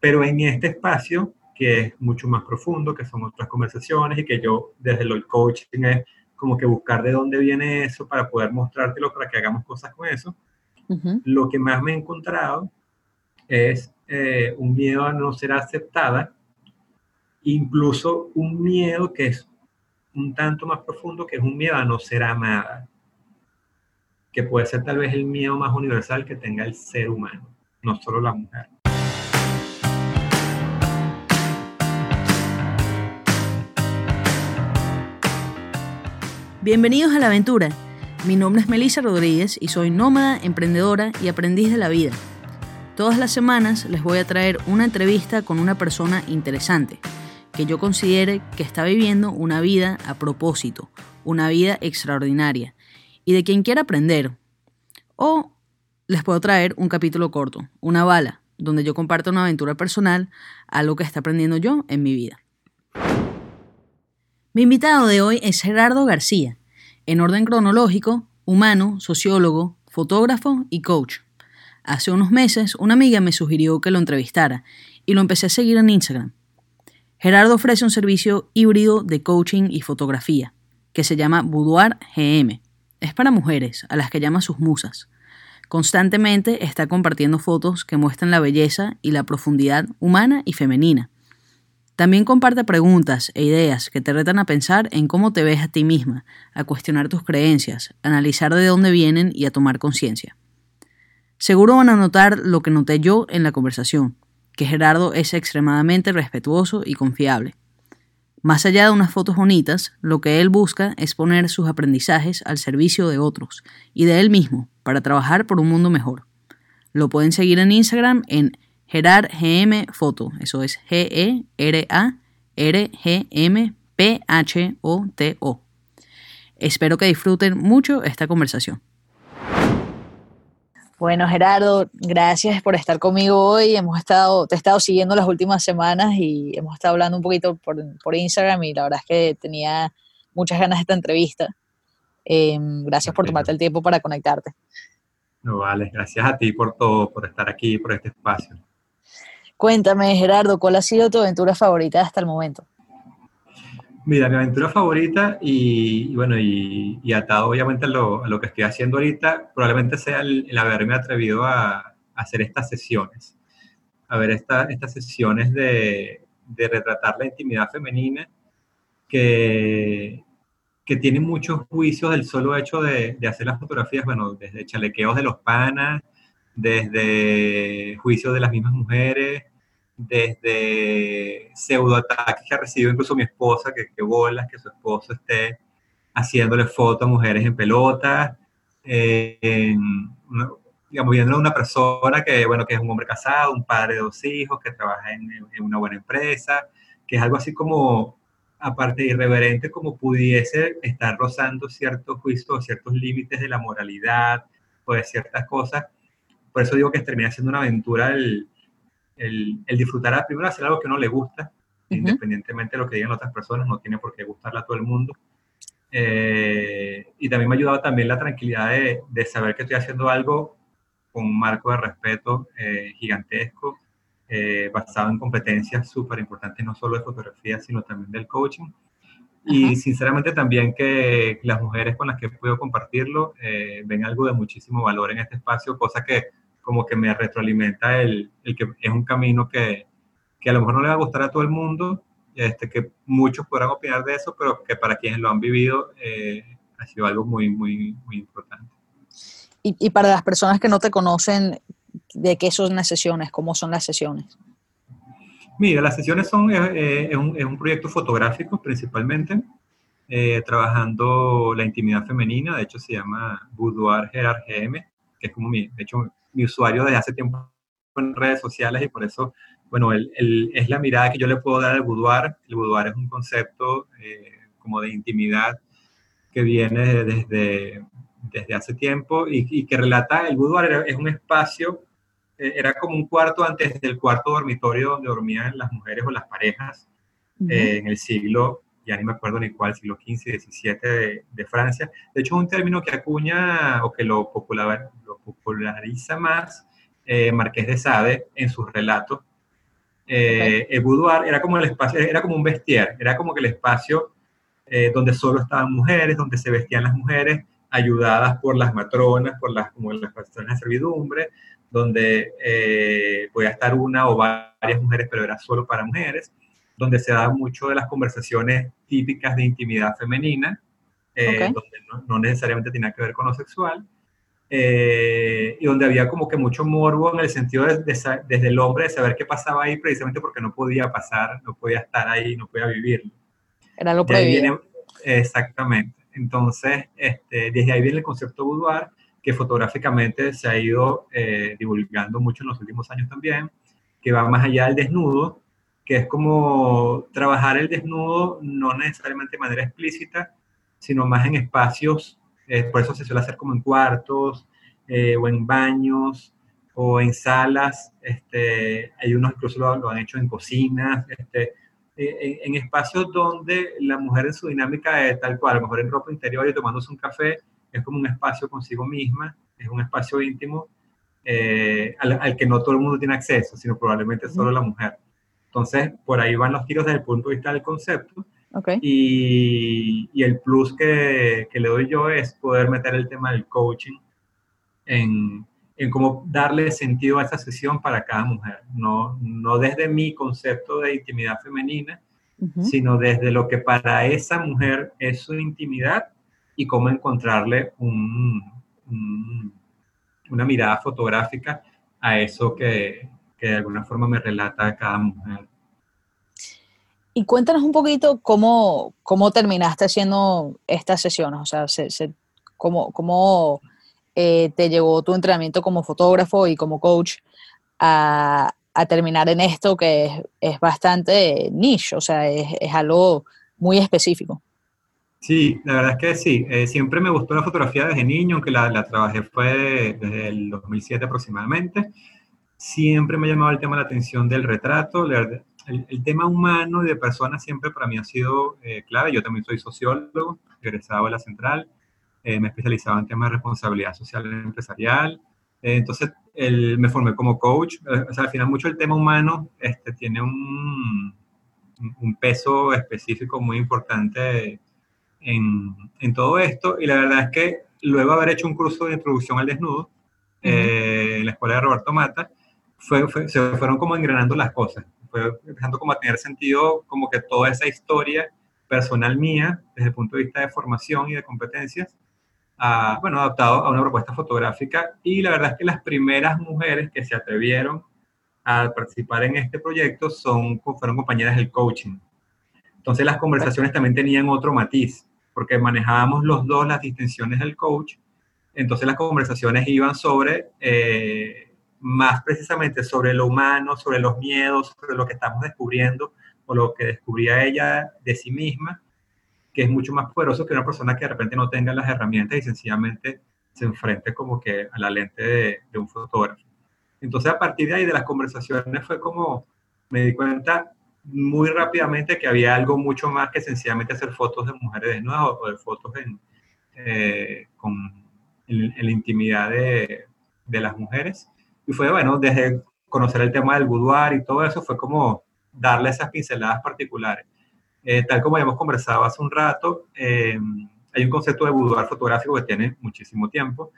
pero en este espacio que es mucho más profundo, que son otras conversaciones y que yo desde el coaching es como que buscar de dónde viene eso para poder mostrártelo, para que hagamos cosas con eso. Lo que más me he encontrado es eh, un miedo a no ser aceptada, incluso un miedo que es un tanto más profundo, que es un miedo a no ser amada, que puede ser tal vez el miedo más universal que tenga el ser humano, no solo la mujer. Bienvenidos a la aventura. Mi nombre es Melissa Rodríguez y soy nómada, emprendedora y aprendiz de la vida. Todas las semanas les voy a traer una entrevista con una persona interesante, que yo considere que está viviendo una vida a propósito, una vida extraordinaria, y de quien quiera aprender. O les puedo traer un capítulo corto, una bala, donde yo comparto una aventura personal, algo que está aprendiendo yo en mi vida. Mi invitado de hoy es Gerardo García, en orden cronológico, humano, sociólogo, fotógrafo y coach. Hace unos meses una amiga me sugirió que lo entrevistara y lo empecé a seguir en Instagram. Gerardo ofrece un servicio híbrido de coaching y fotografía que se llama Boudoir GM. Es para mujeres, a las que llama sus musas. Constantemente está compartiendo fotos que muestran la belleza y la profundidad humana y femenina también comparte preguntas e ideas que te retan a pensar en cómo te ves a ti misma, a cuestionar tus creencias, a analizar de dónde vienen y a tomar conciencia. Seguro van a notar lo que noté yo en la conversación, que Gerardo es extremadamente respetuoso y confiable. Más allá de unas fotos bonitas, lo que él busca es poner sus aprendizajes al servicio de otros y de él mismo para trabajar por un mundo mejor. Lo pueden seguir en Instagram en Gerard GM Foto. Eso es G-E-R-A-R-G-M-P-H-O-T-O. Espero que disfruten mucho esta conversación. Bueno, Gerardo, gracias por estar conmigo hoy. Hemos estado, te he estado siguiendo las últimas semanas y hemos estado hablando un poquito por, por Instagram y la verdad es que tenía muchas ganas de esta entrevista. Em, gracias por tomarte el tiempo para conectarte. No, vale, gracias a ti por todo, por estar aquí, por este espacio. Cuéntame, Gerardo, ¿cuál ha sido tu aventura favorita hasta el momento? Mira, mi aventura favorita y, bueno, y, atado obviamente a lo, que estoy haciendo ahorita, probablemente sea el, haberme atrevido a, hacer estas sesiones. A ver, estas sesiones de, retratar la intimidad femenina que, que tienen muchos juicios del solo hecho de, de, hacer las fotografías, bueno, desde chalequeos de los panas, desde juicios de las mismas mujeres, desde pseudoataques que ha recibido incluso mi esposa, que, que bolas que su esposo esté haciéndole fotos a mujeres en pelota, eh, digamos, viendo a una persona que, bueno, que es un hombre casado, un padre de dos hijos, que trabaja en, en una buena empresa, que es algo así como, aparte de irreverente, como pudiese estar rozando ciertos juicios, ciertos límites de la moralidad o de ciertas cosas. Por eso digo que termina siendo una aventura el, el, el disfrutar, primero hacer algo que no le gusta, independientemente de lo que digan otras personas, no tiene por qué gustarle a todo el mundo. Eh, y también me ha ayudado también la tranquilidad de, de, saber que estoy haciendo algo con un marco de respeto eh, gigantesco, eh, basado en competencias súper importantes, no solo de fotografía, sino también del coaching. Y sinceramente también que las mujeres con las que puedo compartirlo ven algo de muchísimo valor en este espacio, cosa que como que me retroalimenta el, el, que es un camino que, que, a lo mejor no le va a gustar a todo el mundo, este, que muchos podrán opinar de eso, pero que para quienes lo han vivido eh, ha sido algo muy, muy, muy importante. Y, y, para las personas que no te conocen, ¿de qué son las sesiones? ¿Cómo son las sesiones? Mira, las sesiones son, eh, es, un, es, un, proyecto fotográfico principalmente, eh, trabajando la intimidad femenina, de hecho se llama Boudoir Gerard GM, que es como mi, de hecho mi usuario desde hace tiempo en redes sociales y por eso, bueno, el, el, es la mirada que yo le puedo dar al boudoir. El boudoir es un concepto eh, como de intimidad que viene desde, desde hace tiempo y, y que relata, el boudoir es un espacio, eh, era como un cuarto antes del cuarto dormitorio donde dormían las mujeres o las parejas eh, en el siglo ya ni me acuerdo ni cuál, siglo XV, XVII de, de, Francia. De hecho, es un término que acuña o que lo, popular, lo populariza más eh, Marqués de Sade en sus relatos, Eh, El boudoir era como el espacio, era como un vestier, era como que el espacio eh, donde solo estaban mujeres, donde se vestían las mujeres, ayudadas por las matronas, por las, como las personas de servidumbre, donde eh, podía estar una o varias mujeres, pero era solo para mujeres, donde se daba mucho de las conversaciones típicas de intimidad femenina, eh, donde no, necesariamente tenía que ver con lo sexual, eh, y donde había como que mucho morbo en el sentido de, desde el hombre de saber qué pasaba ahí, precisamente porque no podía pasar, no podía estar ahí, no podía vivirlo. Era lo prohibido. exactamente. Entonces, este, desde ahí viene el concepto boudoir, que fotográficamente se ha ido eh, divulgando mucho en los últimos años también, que va más allá del desnudo, que es como trabajar el desnudo no necesariamente de manera explícita, sino más en espacios, eh, por eso se suele hacer como en cuartos eh, o en baños o en salas, este, hay unos incluso lo, lo han hecho en cocinas, este, en, espacios donde la mujer en su dinámica es tal cual, a lo mejor en ropa interior y tomándose un café, es como un espacio consigo misma, es un espacio íntimo eh, al, que no todo el mundo tiene acceso, sino probablemente solo la mujer. Entonces, por ahí van los tiros desde el punto de vista del concepto. Okay. Y, y, el plus que, que, le doy yo es poder meter el tema del coaching en, en cómo darle sentido a esa sesión para cada mujer, no, no desde mi concepto de intimidad femenina, sino desde lo que para esa mujer es su intimidad y cómo encontrarle un, una mirada fotográfica a eso que, que, de alguna forma me relata a cada mujer. Y cuéntanos un poquito cómo, cómo terminaste haciendo estas sesiones, o sea, se, cómo, cómo eh, te llegó tu entrenamiento como fotógrafo y como coach a, terminar en esto que es, bastante niche, o sea, es, algo muy específico. Sí, la verdad es que sí. Eh, siempre me gustó la fotografía desde niño, aunque la, la, trabajé fue desde el 2007 aproximadamente. Siempre me ha llamado el tema de la atención del retrato. El, el, tema humano y de personas siempre para mí ha sido eh, clave. Yo también soy sociólogo, egresado de la Central. Eh, me especializaba en temas de responsabilidad social empresarial. Eh, entonces, me formé como coach. Eh, o sea, al final mucho el tema humano este, tiene un, un peso específico muy importante en, en, todo esto. Y la verdad es que luego de haber hecho un curso de introducción al desnudo en la escuela de Roberto Mata, fue, se fueron como engranando las cosas. Fue empezando como a tener sentido como que toda esa historia personal mía, desde el punto de vista de formación y de competencias, bueno, adaptado a una propuesta fotográfica y la verdad es que las primeras mujeres que se atrevieron a participar en este proyecto son, fueron compañeras del coaching. Entonces las conversaciones también tenían otro matiz, porque manejábamos los dos las distinciones del coach, entonces las conversaciones iban sobre, eh, más precisamente sobre lo humano, sobre los miedos, sobre lo que estamos descubriendo o lo que descubría ella de sí misma que es mucho más poderoso que una persona que de repente no tenga las herramientas y sencillamente se enfrente como que a la lente de, de un fotógrafo. Entonces, a partir de ahí, de las conversaciones, fue como, me di cuenta muy rápidamente que había algo mucho más que sencillamente hacer fotos de mujeres desnudas o, de fotos en, eh, con, en, la intimidad de, de, las mujeres. Y fue, bueno, desde conocer el tema del boudoir y todo eso, fue como darle esas pinceladas particulares. Eh, tal como hemos conversado hace un rato, eh, hay un concepto de boudoir fotográfico que tiene muchísimo tiempo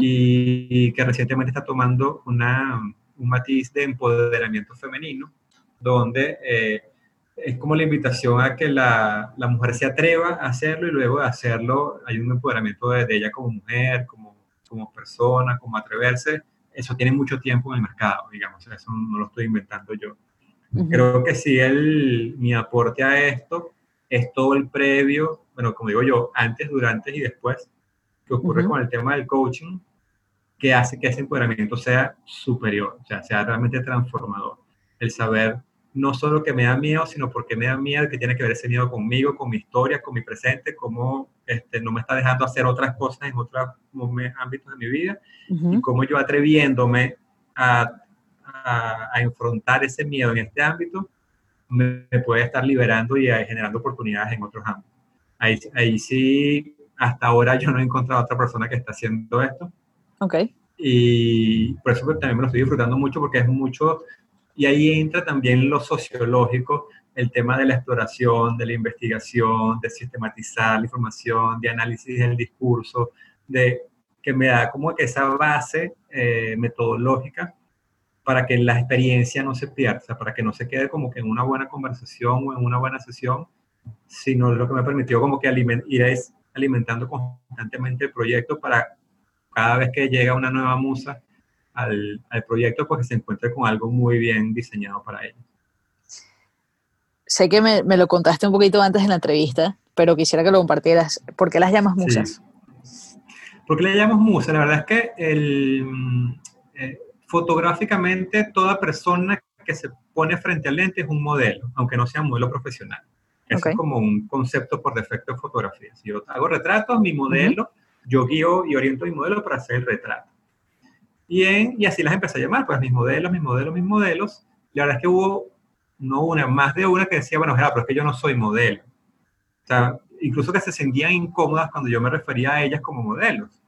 y, que recientemente está tomando una, un matiz de empoderamiento femenino, donde eh, es como la invitación a que la, la, mujer se atreva a hacerlo y luego de hacerlo hay un empoderamiento de, ella como mujer, como, como persona, como atreverse. Eso tiene mucho tiempo en el mercado, digamos, eso no lo estoy inventando yo. Creo que sí, el, mi aporte a esto es todo el previo, bueno, como digo yo, antes, durante y después, que ocurre con el tema del coaching, que hace que ese empoderamiento sea superior, o sea, sea realmente transformador. El saber no solo que me da miedo, sino porque me da miedo, que tiene que ver ese miedo conmigo, con mi historia, con mi presente, cómo este, no me está dejando hacer otras cosas en otros ámbitos de mi vida, y cómo yo atreviéndome a a, enfrentar ese miedo en este ámbito, me, puede estar liberando y eh, generando oportunidades en otros ámbitos. Ahí, ahí sí, hasta ahora yo no he encontrado a otra persona que está haciendo esto. Ok. Y por eso también me lo estoy disfrutando mucho porque es mucho Y ahí entra también lo sociológico, el tema de la exploración, de la investigación, de sistematizar la información, de análisis del discurso, de que me da como que esa base eh, metodológica para que la experiencia no se pierda, para que no se quede como que en una buena conversación o en una buena sesión, sino lo que me permitió como que ir alimentando constantemente el proyecto para cada vez que llega una nueva musa al, al proyecto, pues que se encuentre con algo muy bien diseñado para ellos. Sé que me, me, lo contaste un poquito antes en la entrevista, pero quisiera que lo compartieras. ¿Por qué las llamas musas? ¿Por qué le llamamos musas? La verdad es que el, eh, fotográficamente toda persona que se pone frente al lente es un modelo, aunque no sea un modelo profesional. Eso es como un concepto por defecto de fotografía. Si yo hago retratos, mi modelo, yo guío y oriento mi modelo para hacer el retrato. Y, y así las empecé a llamar, pues mis modelos, mis modelos, mis modelos. La verdad es que hubo, no una, más de una que decía, bueno, pero es que yo no soy modelo. O sea, incluso que se sentían incómodas cuando yo me refería a ellas como modelos.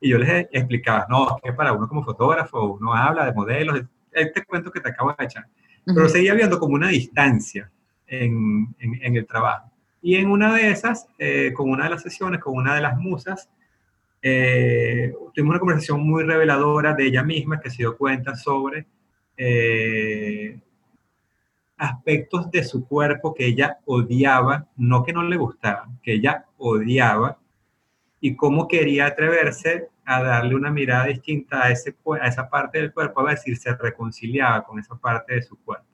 Y yo les explicaba, no, es que para uno como fotógrafo, uno habla de modelos, este cuento que te acabo de echar. Pero seguía habiendo como una distancia en, en, el trabajo. Y en una de esas, eh, con una de las sesiones, con una de las musas, eh, tuvimos una conversación muy reveladora de ella misma que se dio cuenta sobre eh, aspectos de su cuerpo que ella odiaba, no que no le gustaban, que ella odiaba, y cómo quería atreverse a darle una mirada distinta a, ese, a esa parte del cuerpo, a ver si se reconciliaba con esa parte de su cuerpo.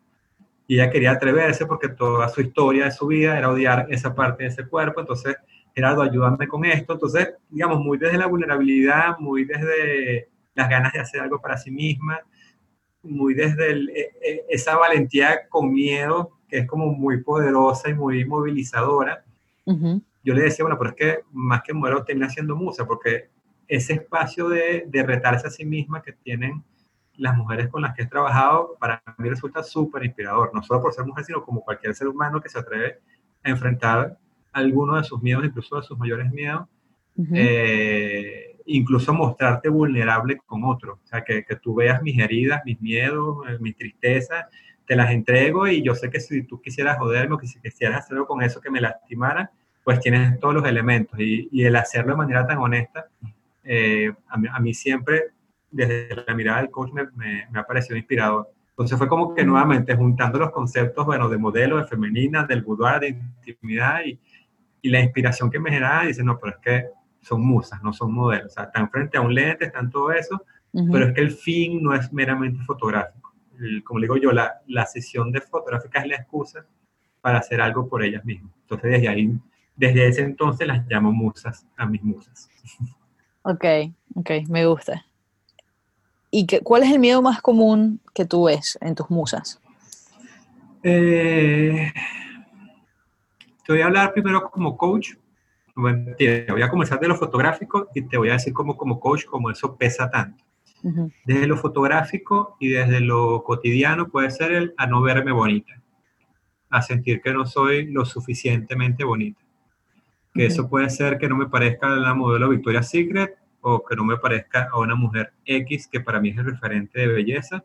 Y ella quería atreverse porque toda su historia de su vida era odiar esa parte de ese cuerpo, entonces Gerardo, ayúdame con esto. Entonces, digamos, muy desde la vulnerabilidad, muy desde las ganas de hacer algo para sí misma, muy desde e, e, esa valentía con miedo, que es como muy poderosa y muy movilizadora. Yo le decía, bueno, pero es que más que muero termina siendo musa, porque ese espacio de, de retarse a sí misma que tienen las mujeres con las que he trabajado, para mí resulta súper inspirador, no solo por ser mujer, sino como cualquier ser humano que se atreve a enfrentar alguno de sus miedos, incluso de sus mayores miedos, eh, incluso mostrarte vulnerable con otro. O sea, que, que, tú veas mis heridas, mis miedos, eh, mis tristezas, te las entrego y yo sé que si tú quisieras joderme o que si quisieras hacerlo con eso que me lastimara, pues tienes todos los elementos. Y, y el hacerlo de manera tan honesta, eh, a, mí, a, mí, siempre, desde la mirada del coach, me, me, me ha parecido inspirador. Entonces fue como que nuevamente juntando los conceptos, bueno, de modelo, de femenina, del boudoir, de intimidad y, y la inspiración que me generaba, dice, no, pero es que son musas, no son modelos. O sea, están frente a un lente, están todo eso, pero es que el fin no es meramente fotográfico. como digo yo, la, la sesión de fotográfica es la excusa para hacer algo por ellas mismas. Entonces, desde ahí, desde ese entonces las llamo musas a mis musas. Ok, ok, me gusta. ¿Y qué, cuál es el miedo más común que tú ves en tus musas? Eh, te voy a hablar primero como coach. Te voy a comenzar de lo fotográfico y te voy a decir como, como coach cómo eso pesa tanto. Desde lo fotográfico y desde lo cotidiano puede ser el a no verme bonita, a sentir que no soy lo suficientemente bonita. Que eso puede ser que no me parezca a la modelo Victoria's Secret o que no me parezca a una mujer X que para mí es el referente de belleza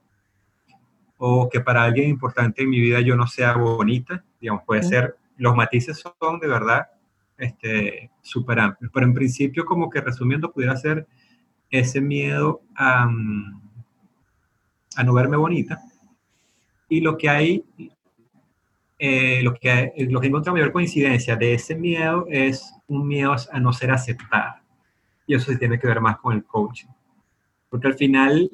o que para alguien importante en mi vida yo no sea bonita, digamos, puede ser los matices son de verdad este, súper amplios. Pero en principio, como que resumiendo, pudiera ser ese miedo a, a no verme bonita. Y lo que hay, eh, lo, que, lo que encuentro mayor coincidencia de ese miedo es un miedo a no ser aceptada. Y eso sí tiene que ver más con el coaching. Porque al final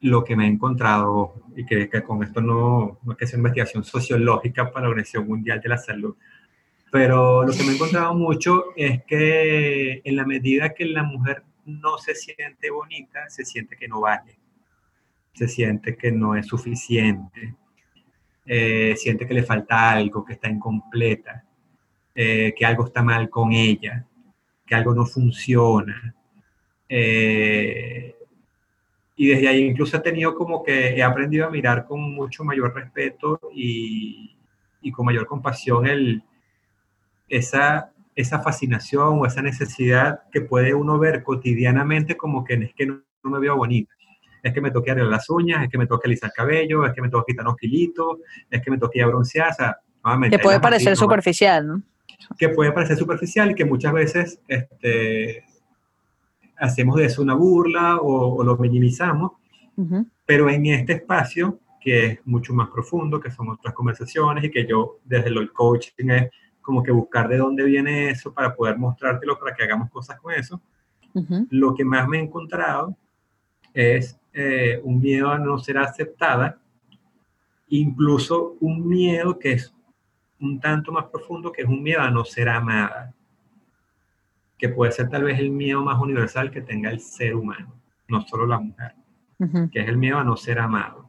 lo que me he encontrado, y que, con esto no, no, es que sea investigación sociológica para la Organización Mundial de la Salud, pero lo que me he encontrado mucho es que en la medida que la mujer no se siente bonita, se siente que no vale, se siente que no es suficiente, eh, siente que le falta algo, que está incompleta, eh, que algo está mal con ella, que algo no funciona. Eh, y desde ahí incluso he tenido como que he aprendido a mirar con mucho mayor respeto y, y con mayor compasión el, esa, esa fascinación o esa necesidad que puede uno ver cotidianamente como que es que no, me veo bonita, es que me toque arreglar las uñas, es que me toque alisar el cabello, es que me toque quitar unos kilitos, es que me toque broncear, o sea, Que puede parecer superficial, ¿no? Que puede parecer superficial y que muchas veces este, hacemos de eso una burla o, lo minimizamos, pero en este espacio que es mucho más profundo, que son otras conversaciones y que yo desde el coaching es como que buscar de dónde viene eso para poder mostrártelo, para que hagamos cosas con eso. Lo que más me he encontrado es eh, un miedo a no ser aceptada, incluso un miedo que es un tanto más profundo, que es un miedo a no ser amada, que puede ser tal vez el miedo más universal que tenga el ser humano, no solo la mujer, que es el miedo a no ser amado.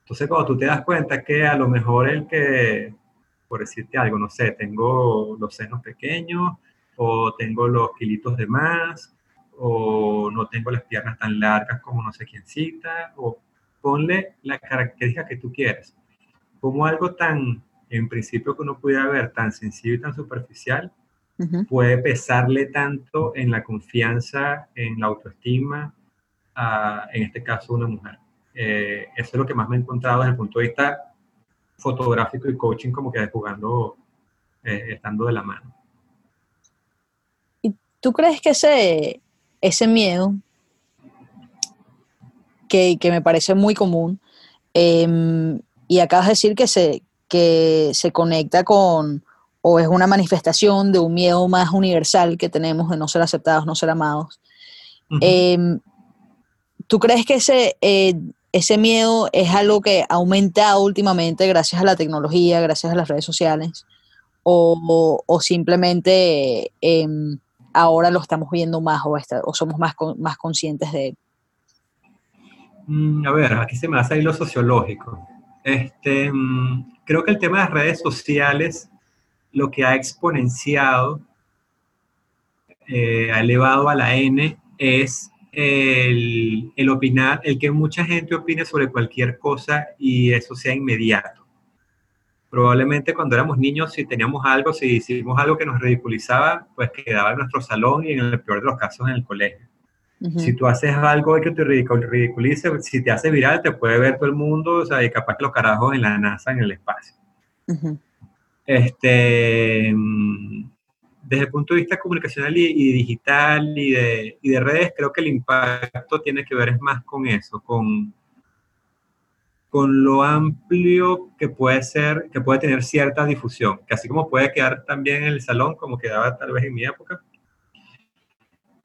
Entonces, cuando tú te das cuenta que a lo mejor el que, por decirte algo, no sé, tengo los senos pequeños o tengo los kilitos de más o no tengo las piernas tan largas como no sé quién cita, o ponle la característica que tú quieres. Como algo tan, en principio que uno pudiera ver, tan sencillo y tan superficial, puede pesarle tanto en la confianza, en la autoestima, a, en este caso, una mujer. Eh, eso es lo que más me he encontrado desde el punto de vista fotográfico y coaching, como que jugando, eh, estando de la mano. ¿Y tú crees que ese, ese miedo, que, me parece muy común, em, y acabas de decir que se, que se conecta con, o es una manifestación de un miedo más universal que tenemos de no ser aceptados, no ser amados. Em, ¿Tú crees que ese, eh, ese miedo es algo que ha aumentado últimamente gracias a la tecnología, gracias a las redes sociales, o, simplemente em, ahora lo estamos viendo más o, o somos más, más conscientes de él? Mm, a ver, aquí se me hace ahí lo sociológico. Este, mm, creo que el tema de las redes sociales lo que ha exponenciado, eh, ha elevado a la N, es el, el, opinar, el que mucha gente opine sobre cualquier cosa y eso sea inmediato. Probablemente cuando éramos niños, si teníamos algo, si hicimos algo que nos ridiculizaba, pues quedaba en nuestro salón y en el peor de los casos en el colegio. Si tú haces algo que te ridiculice, si te hace viral, te puede ver todo el mundo, o sea, y capaz que los carajos en la NASA, en el espacio. Este, desde el punto de vista comunicacional y, digital y de, redes, creo que el impacto tiene que ver más con eso, con, con lo amplio que puede ser, que puede tener cierta difusión, que así como puede quedar también en el salón, como quedaba tal vez en mi época,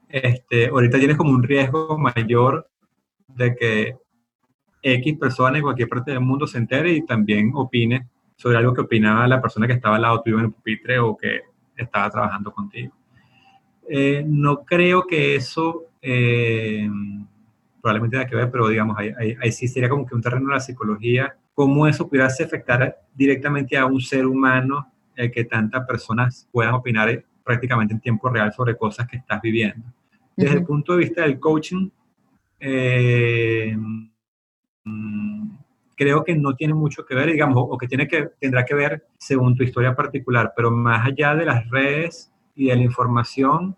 este, ahorita tienes como un riesgo mayor de que X persona en cualquier parte del mundo se entere y también opine sobre algo que opinaba la persona que estaba al lado tuyo en el pupitre o que estaba trabajando contigo. Eh, no creo que eso eh, probablemente tenga que ver, pero digamos, ahí, ahí, sí sería como que un terreno de la psicología, cómo eso pudiera afectar directamente a un ser humano el que tantas personas puedan opinar prácticamente en tiempo real sobre cosas que estás viviendo. Desde el punto de vista del coaching, eh, mm, creo que no tiene mucho que ver, digamos, o que, tiene que tendrá que ver según tu historia particular, pero más allá de las redes y de la información,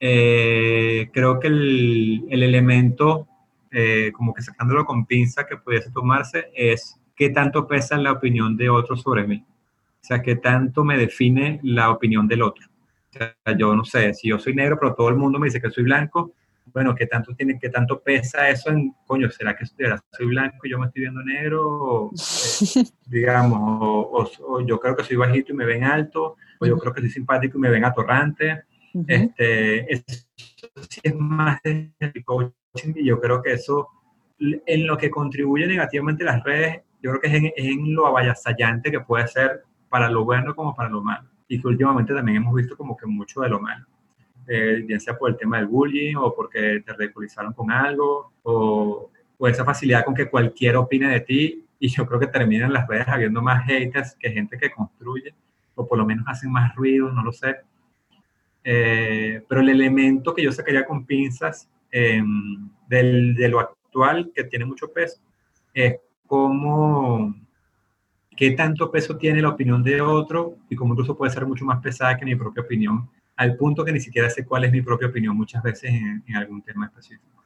eh, creo que el, el elemento, eh, como que sacándolo con pinza que pudiese tomarse, es qué tanto pesa la opinión de otro sobre mí. O sea, qué tanto me define la opinión del otro. O sea, yo no sé, si yo soy negro, pero todo el mundo me dice que soy blanco, bueno, ¿qué tanto tiene, qué tanto pesa eso en, coño, será que soy blanco y yo me estoy viendo negro? O, eh, digamos, o, yo creo que soy bajito y me ven alto, o yo creo que soy simpático y me ven atorrante. este, eso sí es más de coaching y yo creo que eso, en lo que contribuye negativamente las redes, yo creo que es en, en lo avasallante que puede ser para lo bueno como para lo malo. Y que últimamente también hemos visto como que mucho de lo malo eh, bien sea por el tema del bullying o porque te ridiculizaron con algo o, o, esa facilidad con que cualquiera opine de ti y yo creo que termina en las redes habiendo más haters que gente que construye o por lo menos hacen más ruido, no lo sé. Eh, pero el elemento que yo sacaría con pinzas em, del, de lo actual, que tiene mucho peso, es cómo, qué tanto peso tiene la opinión de otro y cómo incluso puede ser mucho más pesada que mi propia opinión al punto que ni siquiera sé cuál es mi propia opinión muchas veces en, algún tema específico.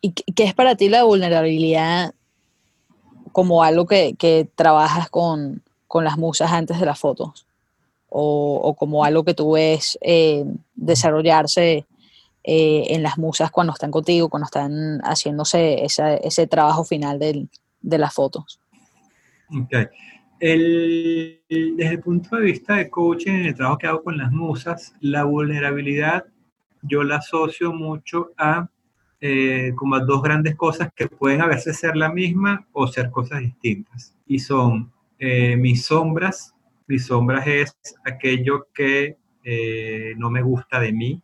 ¿Y qué es para ti la vulnerabilidad como algo que, trabajas con, las musas antes de las fotos? O, como algo que tú ves eh, desarrollarse eh, en las musas cuando están contigo, cuando están haciéndose ese trabajo final de las fotos? Ok. desde el punto de vista de coaching, en el trabajo que hago con las musas, la vulnerabilidad yo la asocio mucho a eh, como a dos grandes cosas que pueden a veces ser la misma o ser cosas distintas. Y son eh, mis sombras. Mis sombras es aquello que eh, no me gusta de mí,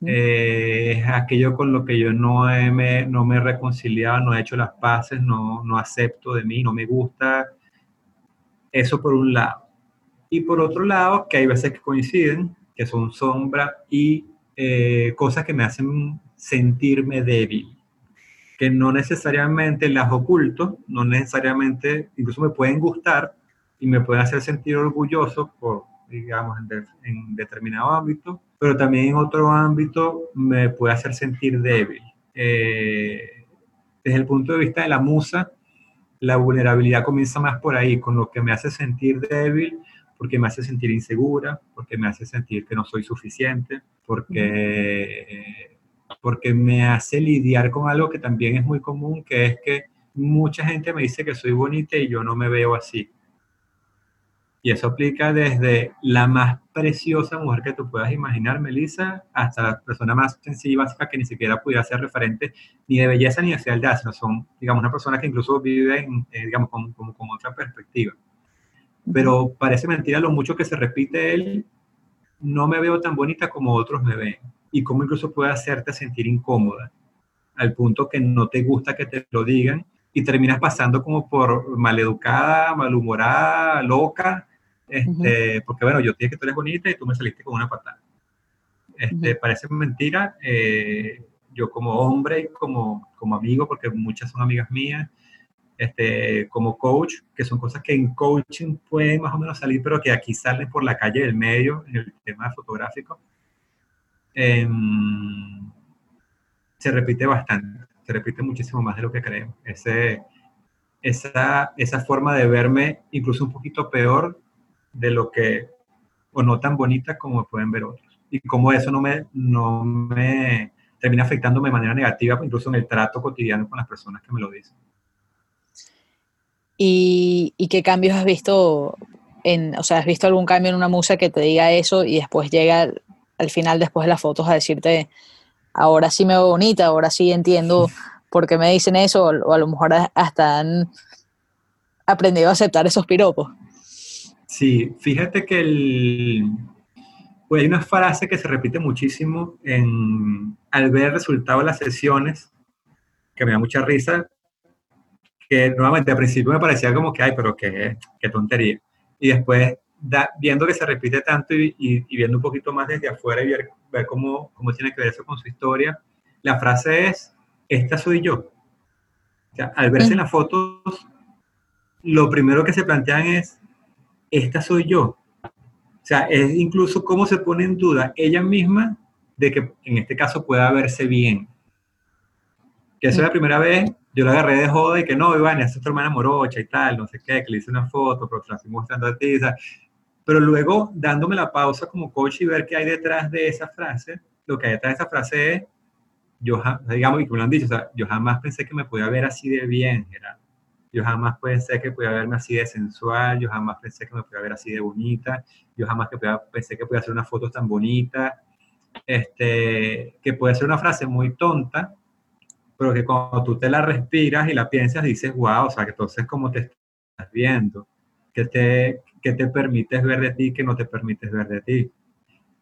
es aquello con lo que yo no, me, no me he reconciliado, no he hecho las paces, no, no acepto de mí, no me gusta. Eso por un lado. Y por otro lado, que hay veces que coinciden, que son sombra y cosas que me hacen sentirme débil, que no necesariamente las oculto, no necesariamente, incluso me pueden gustar y me pueden hacer sentir orgulloso por, digamos, en, determinado ámbito, pero también en otro ámbito me puede hacer sentir débil. Eh, desde el punto de vista de la musa, la vulnerabilidad comienza más por ahí, con lo que me hace sentir débil, porque me hace sentir insegura, porque me hace sentir que no soy suficiente, porque porque me hace lidiar con algo que también es muy común, que es que mucha gente me dice que soy bonita y yo no me veo así. Y eso aplica desde la más preciosa mujer que tú puedas imaginar, Melissa, hasta la persona más sencilla y básica que ni siquiera pudiera ser referente ni de belleza ni de fealdad, sino son, digamos, una persona que incluso vive, en, eh, digamos, con, con, con, otra perspectiva. Pero parece mentira lo mucho que se repite él, no me veo tan bonita como otros me ven y cómo incluso puede hacerte sentir incómoda, al punto que no te gusta que te lo digan y terminas pasando como por maleducada, malhumorada, loca, este, porque bueno, yo dije que tú eres bonita y tú me saliste con una patada. Este, Parece mentira, eh, yo como hombre y como, como amigo, porque muchas son amigas mías, este, como coach, que son cosas que en coaching pueden más o menos salir, pero que aquí salen por la calle del medio, en el tema fotográfico, Em, se repite bastante, se repite muchísimo más de lo que creemos. Ese, esa, esa forma de verme incluso un poquito peor de lo que, o no tan bonita como pueden ver otros. Y como eso no me, no me termina afectándome de manera negativa, incluso en el trato cotidiano con las personas que me lo dicen. ¿Y, y qué cambios has visto? En, o sea, ¿has visto algún cambio en una musa que te diga eso y después llega al final después de las fotos a decirte, ahora sí me veo bonita, ahora sí entiendo por qué me dicen eso, o, a lo mejor hasta han aprendido a aceptar esos piropos. Sí, fíjate que pues hay una frase que se repite muchísimo en, al ver el resultado de las sesiones, que me da mucha risa, que nuevamente al principio me parecía como que, ay, pero qué, qué tontería. Y después viendo que se repite tanto y, viendo un poquito más desde afuera y ver, cómo, cómo, tiene que ver eso con su historia, la frase es, esta soy yo. O al verse en las fotos, lo primero que se plantean es, esta soy yo. O sea, es incluso cómo se pone en duda ella misma de que en este caso pueda verse bien. Que eso es la primera vez, yo la agarré de joda y que no, Iván, esa es tu hermana morocha y tal, no sé qué, que le hice una foto, pero te la estoy mostrando a ti. O sea, pero luego, dándome la pausa como coach y ver qué hay detrás de esa frase, lo que hay detrás de esa frase es, yo, digamos, y como lo han dicho, o sea, yo jamás pensé que me podía ver así de bien, Gerardo. Yo jamás pensé que podía verme así de sensual, yo jamás pensé que me podía ver así de bonita, yo jamás que pensé que podía hacer una foto tan bonita, este, que puede ser una frase muy tonta, pero que cuando tú te la respiras y la piensas, dices, wow, o sea, que entonces como te estás viendo, que te, qué te permites ver de ti, qué no te permites ver de ti.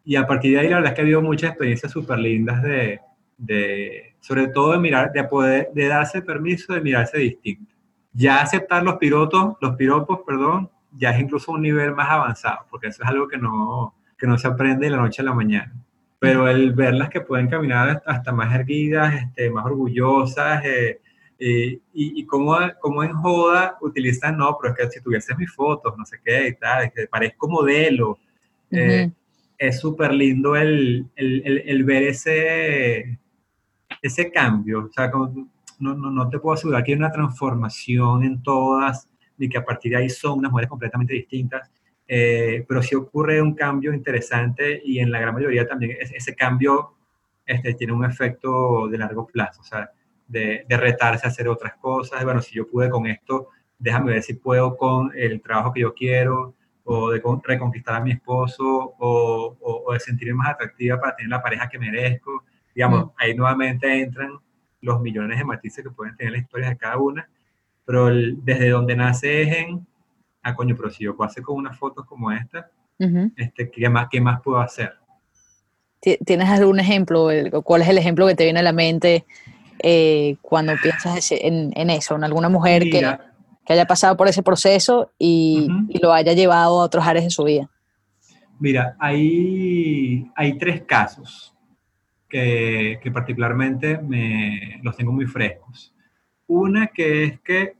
Y a partir de ahí, la verdad es que ha habido muchas experiencias súper lindas de, de, sobre todo de mirar, de poder, de darse permiso de mirarse distinto. Ya aceptar los pilotos, los piropos, perdón, ya es incluso un nivel más avanzado, porque eso es algo que no, que no se aprende de la noche a la mañana. Pero el verlas que pueden caminar hasta más erguidas, este, más orgullosas, eh, eh, y, y como, como, en joda utilizan, no, pero es que si tuvieses mis fotos, no sé qué y tal, que parezco modelo. Eh, es súper lindo el, el, el, ver ese, ese cambio, o sea, no, no, no te puedo asegurar que hay una transformación en todas, ni que a partir de ahí son unas mujeres completamente distintas, eh, pero sí ocurre un cambio interesante y en la gran mayoría también ese, cambio este, tiene un efecto de largo plazo, o sea, de, de, retarse a hacer otras cosas. Bueno, si yo pude con esto, déjame ver si puedo con el trabajo que yo quiero, o de reconquistar a mi esposo, o, o, de sentirme más atractiva para tener la pareja que merezco. Digamos, ahí nuevamente entran los millones de matices que pueden tener las historias de cada una, pero desde donde nace es en, ah, coño, pero si yo puedo hacer con unas fotos como esta, este, ¿qué, más, ¿qué más puedo hacer? ¿Tienes algún ejemplo? ¿Cuál es el ejemplo que te viene a la mente eh, cuando piensas en, en, eso? ¿En alguna mujer que, que, haya pasado por ese proceso y, y, lo haya llevado a otros áreas de su vida? Mira, hay, hay tres casos que, que particularmente me, los tengo muy frescos. Una que es que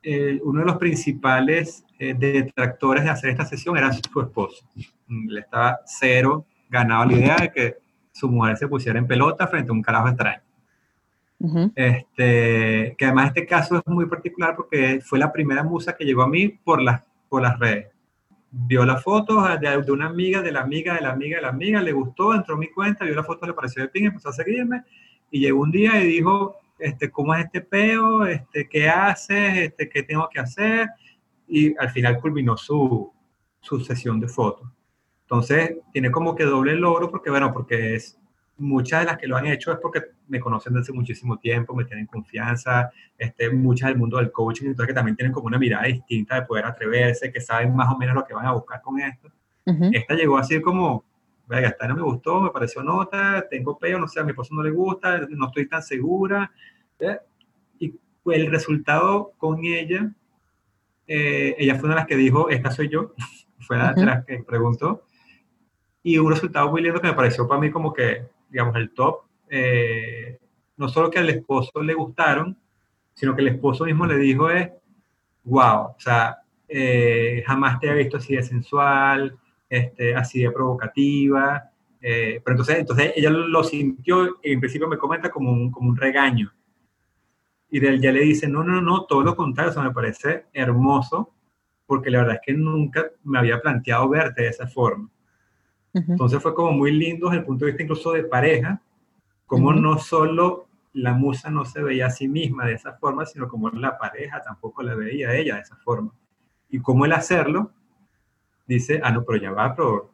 eh, uno de los principales eh, detractores de hacer esta sesión era su esposo. Le estaba cero ganado la idea de que su mujer se pusiera en pelota frente a un carajo extraño. este, que además este caso es muy particular porque fue la primera musa que llegó a mí por las, por las redes. Vio las fotos de, una amiga, de la amiga, de la amiga, de la amiga, le gustó, entró a mi cuenta, vio la foto, le pareció de ping, empezó a seguirme y llegó un día y dijo, este, cómo es este peo, este, qué haces, este, qué tengo que hacer, y al final culminó su, su sesión de fotos. Entonces, tiene como que doble logro, porque bueno, porque es, muchas de las que lo han hecho es porque me conocen desde muchísimo tiempo, me tienen confianza, este, muchas del mundo del coaching, entonces que también tienen como una mirada distinta de poder atreverse, que saben más o menos lo que van a buscar con esto. Esta llegó así como, vaya, esta no me gustó, me pareció nota, tengo peo, no sé, a mi esposo no le gusta, no estoy tan segura. ¿eh? Y el resultado con ella, eh, ella fue una de las que dijo, esta soy yo, fue la de las que preguntó. Y un resultado muy lindo que me pareció para mí como que, digamos, el top. Eh, no solo que al esposo le gustaron, sino que el esposo mismo le dijo es, wow, o sea, jamás te había visto así de sensual, este, así de provocativa. Eh, pero entonces, entonces ella lo sintió y en principio me comenta como un, como un regaño. Y él ya le dice, no, no, no, todo lo contrario, eso me parece hermoso, porque la verdad es que nunca me había planteado verte de esa forma. Entonces fue como muy lindo desde el punto de vista incluso de pareja, como no solo la musa no se veía a sí misma de esa forma, sino como la pareja tampoco la veía a ella de esa forma. Y cómo el hacerlo dice, ah, no, pero ya va, pero,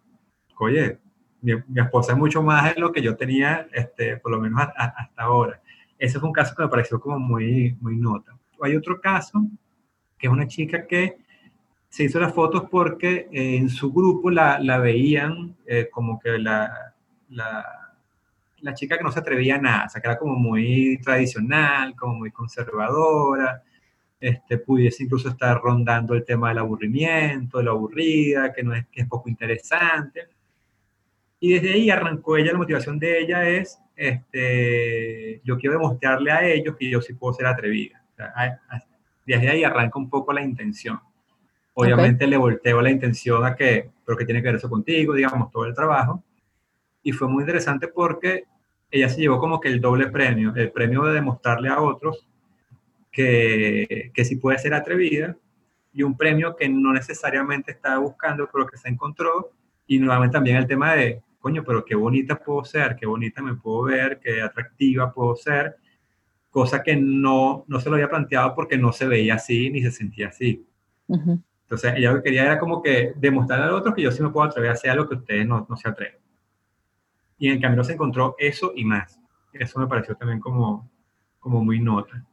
oye, mi, esposa es mucho más de lo que yo tenía, este, por lo menos hasta ahora. Ese fue un caso que me pareció como muy, muy nota. Hay otro caso, que es una chica que se hizo las fotos porque eh, en su grupo la, la veían eh, como que la, la, la, chica que no se atrevía a nada, o sea, que era como muy tradicional, como muy conservadora, este, pudiese incluso estar rondando el tema del aburrimiento, de la aburrida, que, no es, que es poco interesante. Y desde ahí arrancó ella, la motivación de ella es, este, yo quiero demostrarle a ellos que yo sí puedo ser atrevida. desde ahí arranca un poco la intención. Obviamente le volteo la intención a que, pero que tiene que ver eso contigo, digamos, todo el trabajo. Y fue muy interesante porque ella se llevó como que el doble premio, el premio de demostrarle a otros que, que sí puede ser atrevida y un premio que no necesariamente estaba buscando, pero que se encontró. Y nuevamente también el tema de, coño, pero qué bonita puedo ser, qué bonita me puedo ver, qué atractiva puedo ser, cosa que no, no se lo había planteado porque no se veía así ni se sentía así. Entonces, ella lo que quería era como que demostrar a otros que yo sí me puedo atrever a hacer algo que ustedes no, no se atreven. Y en el camino se encontró eso y más. Eso me pareció también como, como muy nota.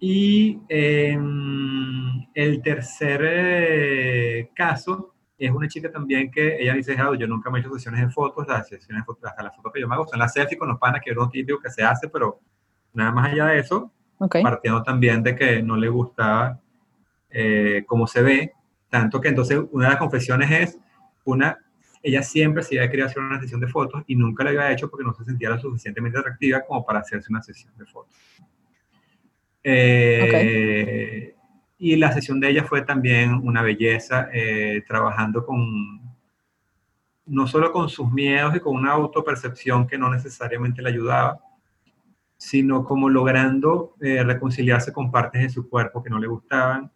Y em, el tercer eh, caso es una chica también que ella dice, yo nunca me he hecho sesiones de fotos, las sesiones de fotos, hasta las fotos que yo me hago son las selfies con los panas, que es lo típico que se hace, pero nada más allá de eso, partiendo también de que no le gustaba eh, cómo se ve, tanto que entonces una de las confesiones es, una, ella siempre se había querido hacer una sesión de fotos y nunca la había hecho porque no se sentía lo suficientemente atractiva como para hacerse una sesión de fotos. Eh, y la sesión de ella fue también una belleza, eh, trabajando con, no solo con sus miedos y con una autopercepción que no necesariamente le ayudaba, sino como logrando eh, reconciliarse con partes de su cuerpo que no le gustaban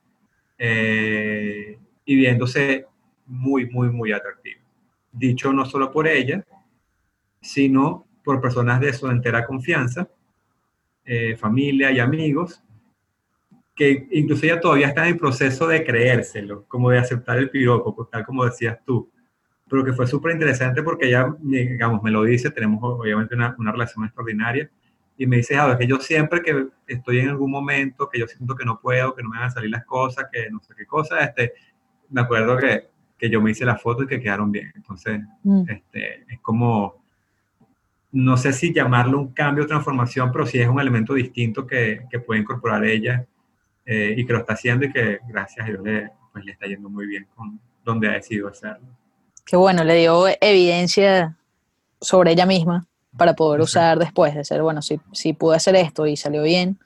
eh, y viéndose muy, muy, muy atractiva. Dicho no solo por ella, sino por personas de su entera confianza, eh, familia y amigos, que incluso ella todavía está en el proceso de creérselo, como de aceptar el piropo, pues, tal como decías tú. Pero que fue súper interesante porque ella, digamos, me lo dice, tenemos obviamente una, una relación extraordinaria, y me dice, a que yo siempre que estoy en algún momento, que yo siento que no puedo, que no me van a salir las cosas, que no sé qué cosa, este, me acuerdo que, que yo me hice las fotos y que quedaron bien. Entonces, mm. este, es como, no sé si llamarlo un cambio o transformación, pero sí es un elemento distinto que, que puede incorporar ella eh, y que lo está haciendo y que gracias a Dios le, pues, le está yendo muy bien con donde ha decidido hacerlo. Qué bueno, le dio evidencia sobre ella misma para poder usar después, de ser, bueno, si, si pude hacer esto y salió bien,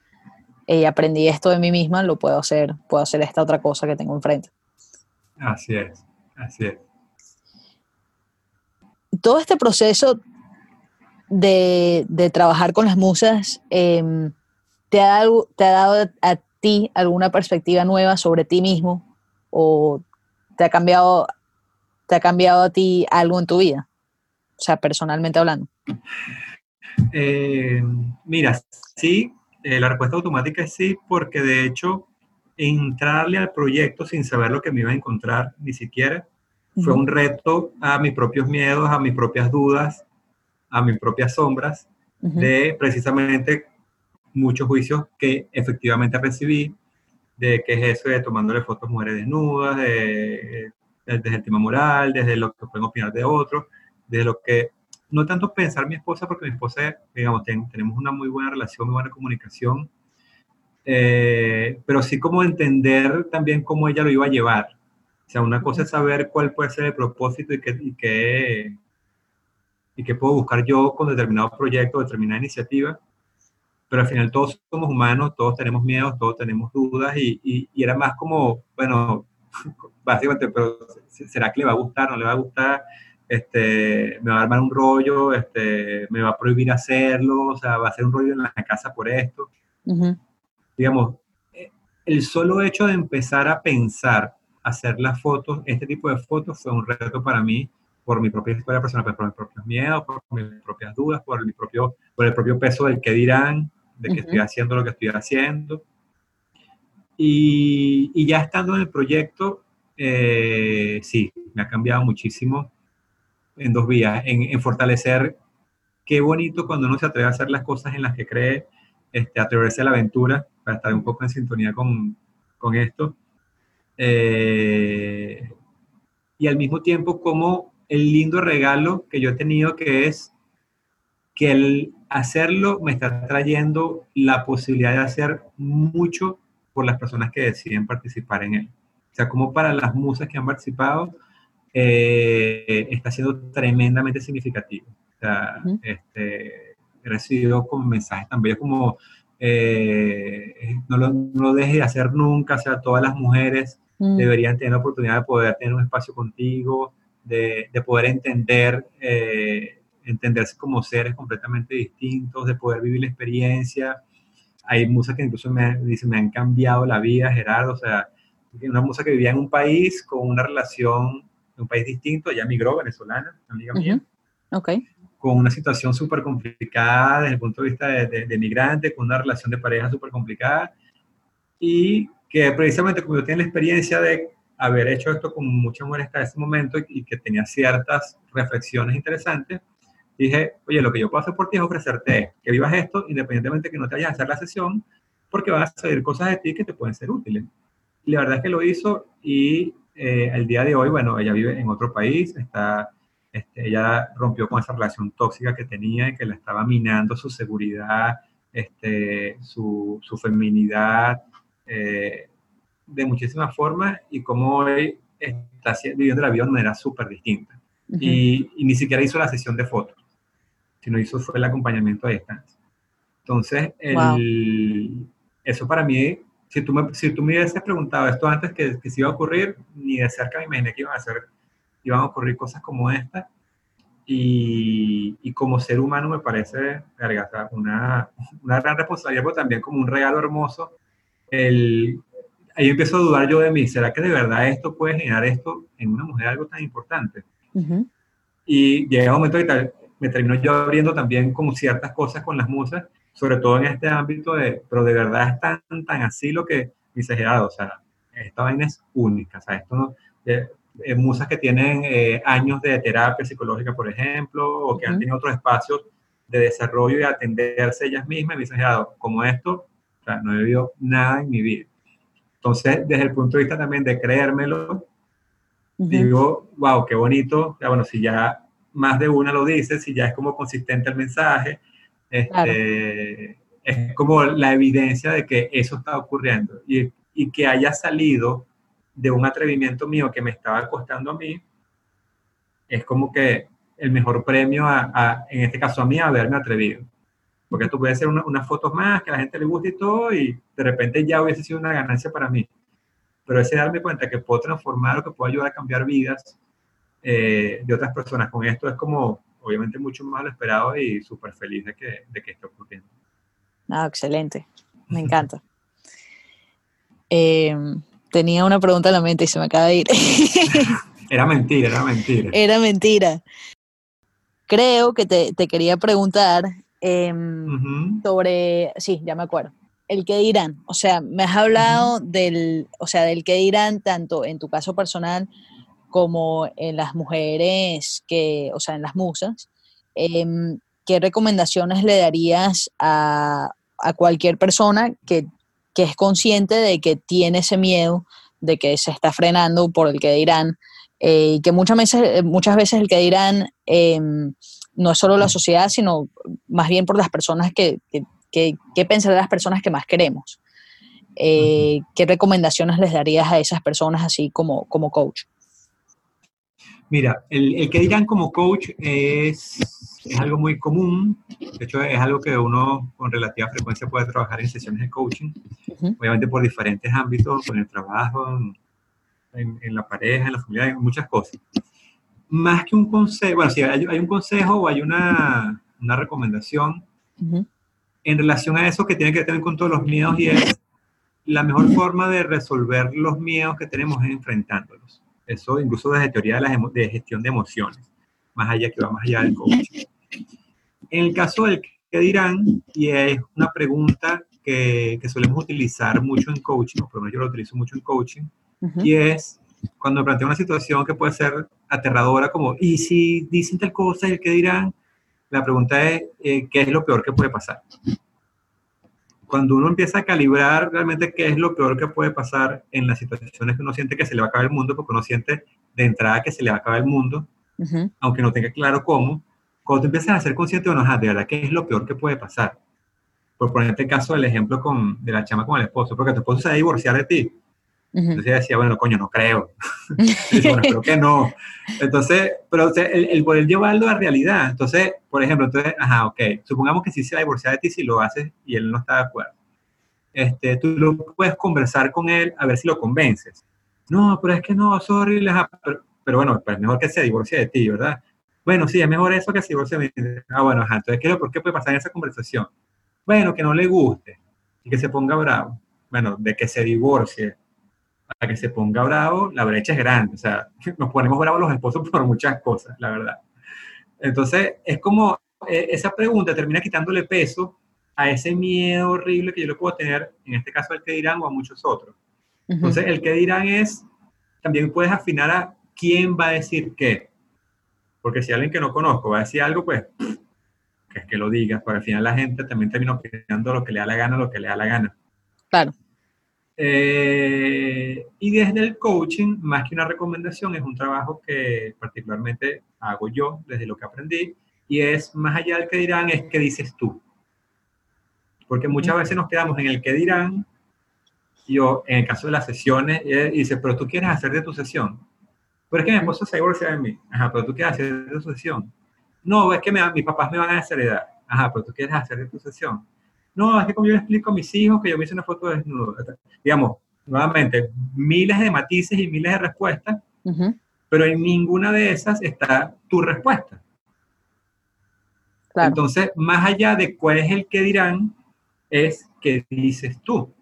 y aprendí esto de mí misma, lo puedo hacer, puedo hacer esta otra cosa que tengo enfrente. Así es, así es. Todo este proceso de, de trabajar con las musas, em, ¿te, ha dado, ¿te ha dado a ti alguna perspectiva nueva sobre ti mismo? ¿O te ha cambiado, te ha cambiado a ti algo en tu vida? O sea, personalmente hablando. Eh, mira, sí, eh, la respuesta automática es sí, porque de hecho entrarle al proyecto sin saber lo que me iba a encontrar ni siquiera fue un reto a mis propios miedos, a mis propias dudas, a mis propias sombras, de precisamente muchos juicios que efectivamente recibí, de qué es eso de tomándole fotos mujeres desnudas, de, desde el tema moral, desde lo que pueden opinar de otros, de lo que no tanto pensar mi esposa, porque mi esposa, digamos, tenemos una muy buena relación, muy buena comunicación, eh, pero sí como entender también cómo ella lo iba a llevar. O sea, una cosa es saber cuál puede ser el propósito y qué, y qué, y qué puedo buscar yo con determinado proyecto, determinada iniciativa, pero al final todos somos humanos, todos tenemos miedos, todos tenemos dudas y, y, y era más como, bueno, básicamente, pero ¿será que le va a gustar? ¿No le va a gustar? Este, me va a armar un rollo, este, me va a prohibir hacerlo, o sea, va a ser un rollo en la casa por esto. Digamos, el solo hecho de empezar a pensar, hacer las fotos, este tipo de fotos fue un reto para mí por mi propia historia personal, pues, por mis propios miedos, por mis propias dudas, por, mi propio, por el propio peso del que dirán, de que estoy haciendo lo que estoy haciendo. Y, y ya estando en el proyecto, eh, sí, me ha cambiado muchísimo en dos vías, en, fortalecer qué bonito cuando uno se atreve a hacer las cosas en las que cree, este, atreverse a la aventura, para estar un poco en sintonía con, con esto. Eh, y al mismo tiempo como el lindo regalo que yo he tenido que es que el hacerlo me está trayendo la posibilidad de hacer mucho por las personas que deciden participar en él. O sea, como para las musas que han participado, eh, está siendo tremendamente significativo. O sea, este, he recibido como mensajes también como eh, no, lo, no, lo, dejes de hacer nunca, o sea, todas las mujeres mm. deberían tener la oportunidad de poder tener un espacio contigo, de, de poder entender, eh, entenderse como seres completamente distintos, de poder vivir la experiencia. Hay musas que incluso me dicen, me han cambiado la vida, Gerardo, o sea, una musa que vivía en un país con una relación un país distinto, ella migró, venezolana, amiga mía. Con una situación súper complicada desde el punto de vista de, de, migrante, con una relación de pareja súper complicada. Y que precisamente como yo tenía la experiencia de haber hecho esto con muchas mujeres hasta ese momento y, que tenía ciertas reflexiones interesantes, dije, oye, lo que yo puedo hacer por ti es ofrecerte que vivas esto independientemente de que no te vayas a hacer la sesión, porque van a salir cosas de ti que te pueden ser útiles. Y la verdad es que lo hizo y eh, el día de hoy, bueno, ella vive en otro país, está, este, ella rompió con esa relación tóxica que tenía y que la estaba minando su seguridad, este, su, su feminidad, eh, de muchísimas formas y como hoy está viviendo la vida de manera súper distinta. y, y, ni siquiera hizo la sesión de fotos, sino hizo fue el acompañamiento a distancia. Entonces, el, eso para mí si tú me, si tú me hubieses preguntado esto antes que, que se iba a ocurrir, ni de cerca me imaginé que iban a, hacer, iban a ocurrir cosas como esta. y, y, como ser humano me parece verga, una, una, gran responsabilidad, pero también como un regalo hermoso. El, ahí empiezo a dudar yo de mí, ¿será que de verdad esto puede generar esto en una mujer algo tan importante? Y llega un momento que me termino yo abriendo también como ciertas cosas con las musas, sobre todo en este ámbito de, pero de verdad es tan, tan así lo que dice Gerardo, o sea, esta vaina es única, o sea, esto no, eh, eh, musas que tienen eh, años de terapia psicológica, por ejemplo, o que han tenido otros espacios de desarrollo y atenderse ellas mismas, me dicen, como esto, o sea, no he vivido nada en mi vida. Entonces, desde el punto de vista también de creérmelo, digo, wow, qué bonito, ya, bueno, si ya más de una lo dice, si ya es como consistente el mensaje, este, es como la evidencia de que eso está ocurriendo y, y que haya salido de un atrevimiento mío que me estaba costando a mí, es como que el mejor premio, a, en este caso a mí, a haberme atrevido. Porque esto puede ser unas fotos más, que a la gente le guste y todo, y de repente ya hubiese sido una ganancia para mí. Pero ese darme cuenta que puedo transformar o que puedo ayudar a cambiar vidas eh, de otras personas con esto es como, obviamente, mucho más lo esperado y súper feliz de que, de que esté ocurriendo. Ah, excelente. Me encanta. eh, tenía una pregunta en la mente y se me acaba de ir. era mentira, era mentira. Era mentira. Creo que te, te quería preguntar em, sobre, sí, ya me acuerdo, el que dirán. O sea, me has hablado del, o sea, del que dirán tanto en tu caso personal como en las mujeres que, o sea, en las musas. Em, ¿Qué recomendaciones le darías a, a cualquier persona que que es consciente de que tiene ese miedo, de que se está frenando por el que dirán, eh, y que muchas veces, muchas veces el que dirán em, no es solo la sociedad, sino más bien por las personas que, que, que, pensar de las personas que más queremos. Eh, ¿Qué recomendaciones les darías a esas personas así como, como coach? Mira, el, que dirán como coach es, es, algo muy común. De hecho, es algo que uno con relativa frecuencia puede trabajar en sesiones de coaching, obviamente por diferentes ámbitos, con el trabajo, en, en, la pareja, en la familia, en muchas cosas. Más que un consejo, bueno, si hay, hay, un consejo o hay una, una recomendación en relación a eso que tiene que ver con todos los miedos y es la mejor forma de resolver los miedos que tenemos es enfrentándolos eso incluso desde teoría de, la, de gestión de emociones, más allá que va más allá del coaching. En el caso del que dirán, y es una pregunta que, que, solemos utilizar mucho en coaching, o por lo menos yo lo utilizo mucho en coaching, y es cuando planteo una situación que puede ser aterradora, como, ¿y si dicen tal cosa y el que dirán? La pregunta es, eh, ¿qué es lo peor que puede pasar? Cuando uno empieza a calibrar realmente qué es lo peor que puede pasar en las situaciones que uno siente que se le va a acabar el mundo, porque uno siente de entrada que se le va a acabar el mundo, aunque no tenga claro cómo, cuando tú empiezas a ser consciente, bueno, de verdad, ¿qué es lo peor que puede pasar? Por ponerte el caso del ejemplo con, de la chama con el esposo, porque tu esposo se va a divorciar de ti. Entonces decía, bueno, coño, no creo. dice, bueno, creo que no. Entonces, pero el, el, poder llevarlo a realidad. Entonces, por ejemplo, entonces, ajá, ok, supongamos que sí se va a divorciar de ti si lo haces y él no está de acuerdo. Este, tú lo puedes conversar con él a ver si lo convences. No, pero es que no, sorry, pero, pero, bueno, pues mejor que se divorcie de ti, ¿verdad? Bueno, sí, es mejor eso que se divorcie de ti. Ah, bueno, ajá, entonces, ¿qué, ¿por qué puede pasar en esa conversación? Bueno, que no le guste y que se ponga bravo. Bueno, de que se divorcie a que se ponga bravo, la brecha es grande. O sea, nos ponemos bravos los esposos por muchas cosas, la verdad. Entonces, es como eh, esa pregunta termina quitándole peso a ese miedo horrible que yo le puedo tener, en este caso al que dirán o a muchos otros. Entonces, el que dirán es, también puedes afinar a quién va a decir qué. Porque si alguien que no conozco va a decir algo, pues, que es que lo diga, porque al final la gente también termina opinando lo que le da la gana, lo que le da la gana. Claro. Eh, y desde el coaching, más que una recomendación, es un trabajo que particularmente hago yo desde lo que aprendí, y es más allá del que dirán, es qué dices tú. Porque muchas veces nos quedamos en el que dirán, yo en el caso de las sesiones, eh, dice, pero tú quieres hacer de tu sesión. Pero es que mi esposo se divorcia de mí. Ajá, pero tú quieres hacer de tu sesión. No, es que me, mis papás me van a edad Ajá, pero tú quieres hacer de tu sesión no, es que como yo le explico a mis hijos que yo me hice una foto de desnudo. Digamos, nuevamente, miles de matices y miles de respuestas, pero en ninguna de esas está tu respuesta. Entonces, más allá de cuál es el que dirán, es qué dices tú.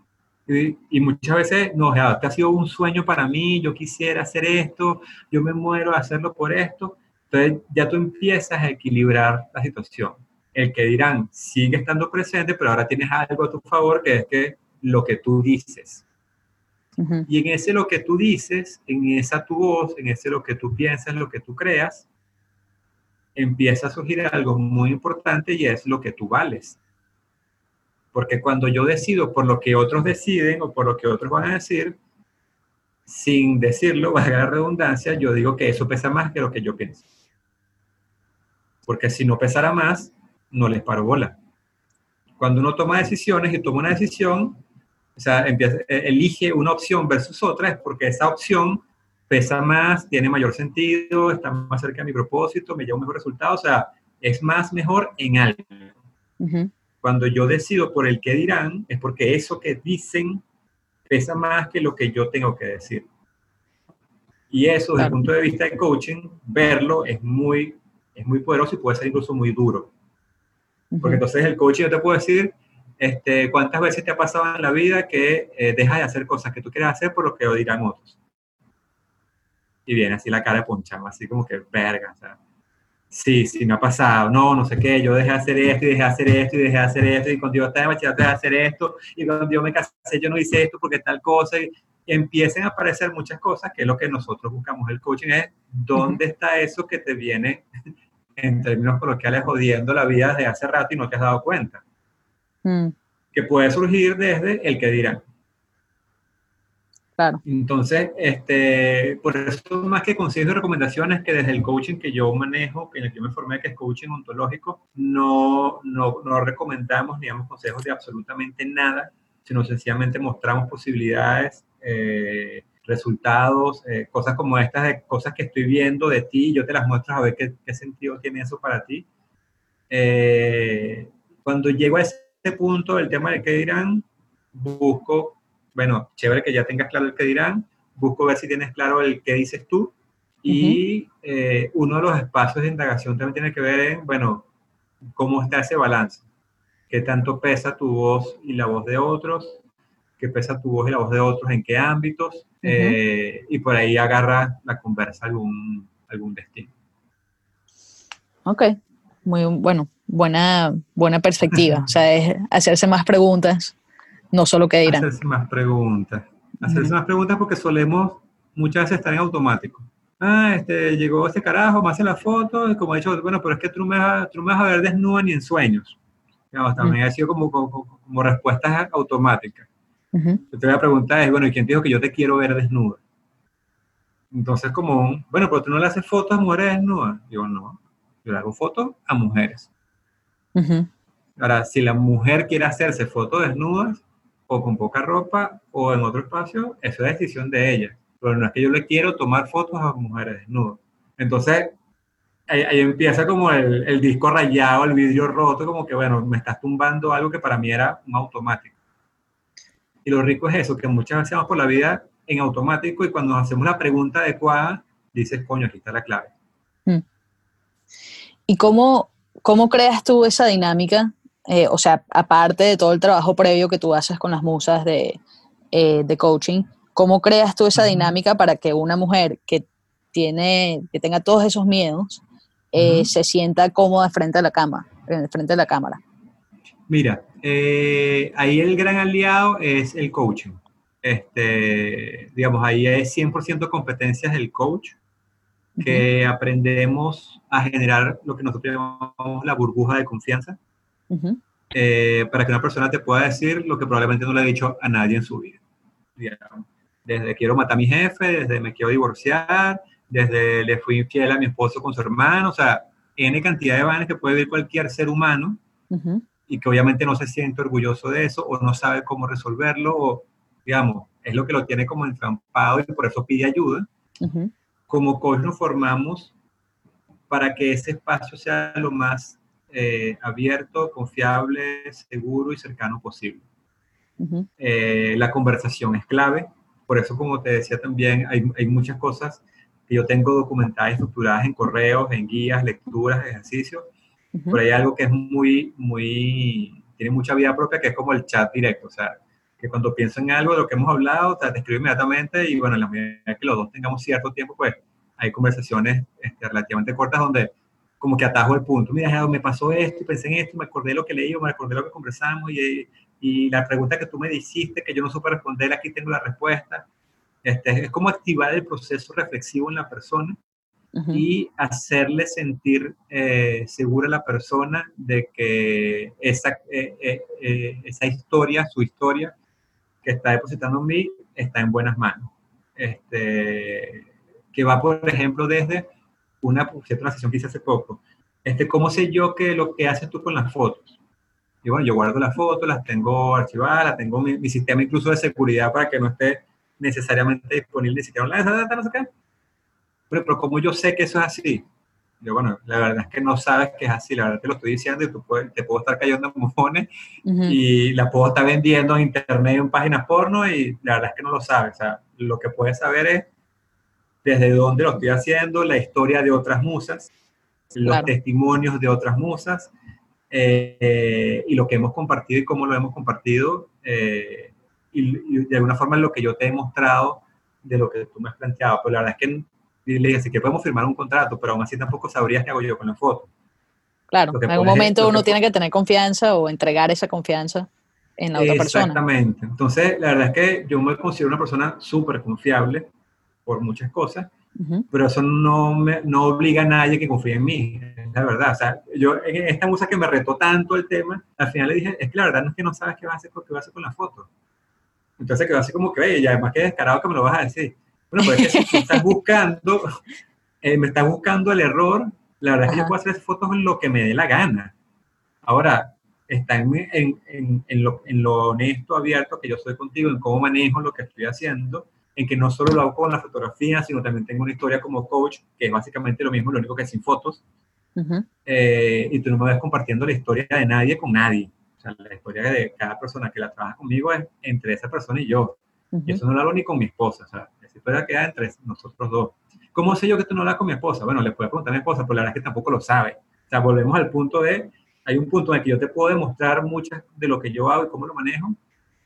Y, muchas veces, no, este ha sido un sueño para mí, yo quisiera hacer esto, yo me muero de hacerlo por esto. Entonces, ya tú empiezas a equilibrar la situación. El que dirán sigue estando presente, pero ahora tienes algo a tu favor, que es que lo que tú dices. Y en ese lo que tú dices, en esa tu voz, en ese lo que tú piensas, lo que tú creas, empieza a surgir algo muy importante y es lo que tú vales. Porque cuando yo decido por lo que otros deciden o por lo que otros van a decir, sin decirlo, va a la redundancia, yo digo que eso pesa más que lo que yo pienso. Porque si no pesara más, no les paro bola. Cuando uno toma decisiones y toma una decisión, o sea, empieza, e, elige una opción versus otra, es porque esa opción pesa más, tiene mayor sentido, está más cerca de mi propósito, me lleva un mejor resultado, o sea, es más mejor en algo. Cuando yo decido por el que dirán, es porque eso que dicen pesa más que lo que yo tengo que decir. Y eso, desde el punto de vista de coaching, verlo es muy, es muy poderoso y puede ser incluso muy duro. Porque entonces el coaching yo te puedo decir, este, ¿cuántas veces te ha pasado en la vida que eh, dejas de hacer cosas que tú quieres hacer por lo que dirán otros? Y viene así la cara de ponchado, así como que verga, o sea, sí, sí, me ha pasado, no, no sé qué, yo dejé de hacer esto y dejé de hacer esto y dejé de hacer esto y cuando yo estaba en bachillerato dejé de hacer esto y cuando yo me casé yo no hice esto porque tal cosa y, empiecen a aparecer muchas cosas que es lo que nosotros buscamos. El coaching es dónde está eso que te viene en términos coloquiales jodiendo la vida desde hace rato y no te has dado cuenta. Mm. Que puede surgir desde el que dirán. Claro. Entonces, este, por eso más que consejos y recomendaciones que desde el coaching que yo manejo, en el que me formé, que es coaching ontológico, no, no, no recomendamos ni damos consejos de absolutamente nada, sino sencillamente mostramos posibilidades, eh, resultados, eh, cosas como estas, de cosas que estoy viendo de ti, yo te las muestro a ver qué, qué sentido tiene eso para ti. Eh, cuando llego a ese punto del tema de qué dirán, busco bueno, chévere que ya tengas claro el que dirán, busco ver si tienes claro el que dices tú y eh, uno de los espacios de indagación también tiene que ver en, bueno, cómo está ese balance, qué tanto pesa tu voz y la voz de otros, qué pesa tu voz y la voz de otros, en qué ámbitos, eh, y por ahí agarra la conversa algún, algún destino. Ok, muy bueno, buena, buena perspectiva, o sea, es hacerse más preguntas no solo que dirán. Hacerse más preguntas. Hacerse más preguntas porque solemos muchas veces estar en automático. Ah, este, llegó este carajo, me hace la foto, y como he dicho, bueno, pero es que tú me vas, tú me vas a ver desnuda ni en sueños. Digamos, también ha sido como, como, como, respuestas automáticas. Yo te voy a preguntar, es, bueno, ¿y quién dijo que yo te quiero ver desnuda? Entonces, como, bueno, pero tú no le haces fotos a mujeres desnudas. Digo, no, yo le hago fotos a mujeres. Ahora, si la mujer quiere hacerse fotos desnudas, o con poca ropa o en otro espacio, eso es decisión de ella. Pero no es que yo le quiero tomar fotos a mujeres desnudas. Entonces, ahí, empieza como el, el, disco rayado, el vidrio roto, como que, bueno, me estás tumbando algo que para mí era un automático. Y lo rico es eso, que muchas veces vamos por la vida en automático y cuando nos hacemos la pregunta adecuada, dices, coño, aquí está la clave. Mm. ¿Y cómo, cómo creas tú esa dinámica eh, o sea, aparte de todo el trabajo previo que tú haces con las musas de, eh, de coaching, ¿cómo creas tú esa dinámica para que una mujer que, tiene, que tenga todos esos miedos eh, se sienta cómoda frente a la cama, frente a la cámara? Mira, ahí el gran aliado es el coaching. Este, digamos, ahí es 100% competencias del coach, que aprendemos a generar lo que nosotros llamamos la burbuja de confianza eh, para que una persona te pueda decir lo que probablemente no le ha dicho a nadie en su vida. Desde quiero matar a mi jefe, desde me quiero divorciar, desde le fui infiel a mi esposo con su hermano, o sea, N cantidad de vanas que puede vivir cualquier ser humano y que obviamente no se siente orgulloso de eso o no sabe cómo resolverlo o, digamos, es lo que lo tiene como entrampado y por eso pide ayuda. Como coach nos formamos para que ese espacio sea lo más eh, abierto, confiable, seguro y cercano posible. Eh, la conversación es clave, por eso como te decía también, hay, hay, muchas cosas que yo tengo documentadas y estructuradas en correos, en guías, lecturas, ejercicios, Pero hay algo que es muy, muy, tiene mucha vida propia, que es como el chat directo. O sea, que cuando pienso en algo de lo que hemos hablado, te escribo inmediatamente y bueno, en la medida que los dos tengamos cierto tiempo, pues hay conversaciones este, relativamente cortas donde como que atajo el punto. Mira, me pasó esto pensé en esto, me acordé lo que leí, me acordé lo que conversamos y, y la pregunta que tú me hiciste, que yo no supe responder, aquí tengo la respuesta. Este, es como activar el proceso reflexivo en la persona y hacerle sentir eh, segura a la persona de que esa, eh, eh, esa historia, su historia que está depositando en mí, está en buenas manos. Este, que va, por ejemplo, desde una, una sesión que hice hace poco. Este, ¿Cómo sé yo que lo que haces tú con las fotos? Y bueno, yo guardo las fotos, las tengo archivadas, las tengo mi, mi sistema incluso de seguridad para que no esté necesariamente disponible ni siquiera online. Pero, como yo sé que eso es así, yo, bueno, la verdad es que no sabes que es así, la verdad te lo estoy diciendo y tú te puedo estar cayendo en mojones y la puedo estar vendiendo en internet en páginas porno y la verdad es que no lo sabes. O sea, lo que puedes saber es desde dónde lo estoy haciendo, la historia de otras musas, los testimonios de otras musas eh, y lo que hemos compartido y cómo lo hemos compartido eh, y, de alguna forma lo que yo te he mostrado de lo que tú me has planteado. Pero la verdad es que le dije, sí que podemos firmar un contrato, pero aún así tampoco sabrías qué hago yo con la foto. Claro, en algún momento uno tiene que tener confianza o entregar esa confianza en la otra persona. Exactamente. Entonces, la verdad es que yo me considero una persona súper confiable por muchas cosas, pero eso no, me, no obliga a nadie que confíe en mí, la verdad. O sea, yo, en esta musa que me retó tanto el tema, al final le dije, es que la verdad no es que no sabes qué vas a hacer, qué vas a hacer con la foto. Entonces quedó así como que, oye, y además que descarado que me lo vas a decir. Bueno, pues es que si estás buscando, eh, me estás buscando el error, la verdad es que yo puedo hacer fotos en lo que me dé la gana. Ahora, está en, en, en, lo, en, lo, honesto, abierto que yo soy contigo, en cómo manejo lo que estoy haciendo, en que no solo lo hago con la fotografía, sino también tengo una historia como coach, que es básicamente lo mismo, lo único que es sin fotos. Eh, y tú no me vas compartiendo la historia de nadie con nadie sea, la historia de cada persona que la trabaja conmigo es entre esa persona y yo. Y eso no lo hago ni con mi esposa, o sea, historia queda entre nosotros dos. ¿Cómo sé yo que tú no hablas con mi esposa? Bueno, le puedo preguntar a mi esposa, pero la verdad es que tampoco lo sabe. O sea, volvemos al punto de, hay un punto en el que yo te puedo demostrar muchas de lo que yo hago y cómo lo manejo,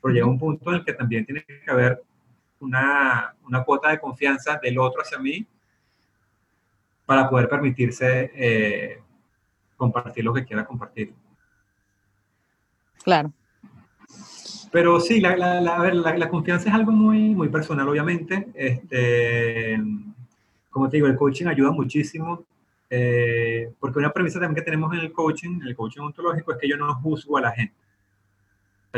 pero llega un punto en el que también tiene que haber una, una cuota de confianza del otro hacia mí para poder permitirse eh, compartir lo que quiera compartir. Claro. Pero sí, la, la, la, confianza es algo muy, muy personal, obviamente. Este, como te digo, el coaching ayuda muchísimo, eh, porque una premisa también que tenemos en el coaching, en el coaching ontológico, es que yo no juzgo a la gente.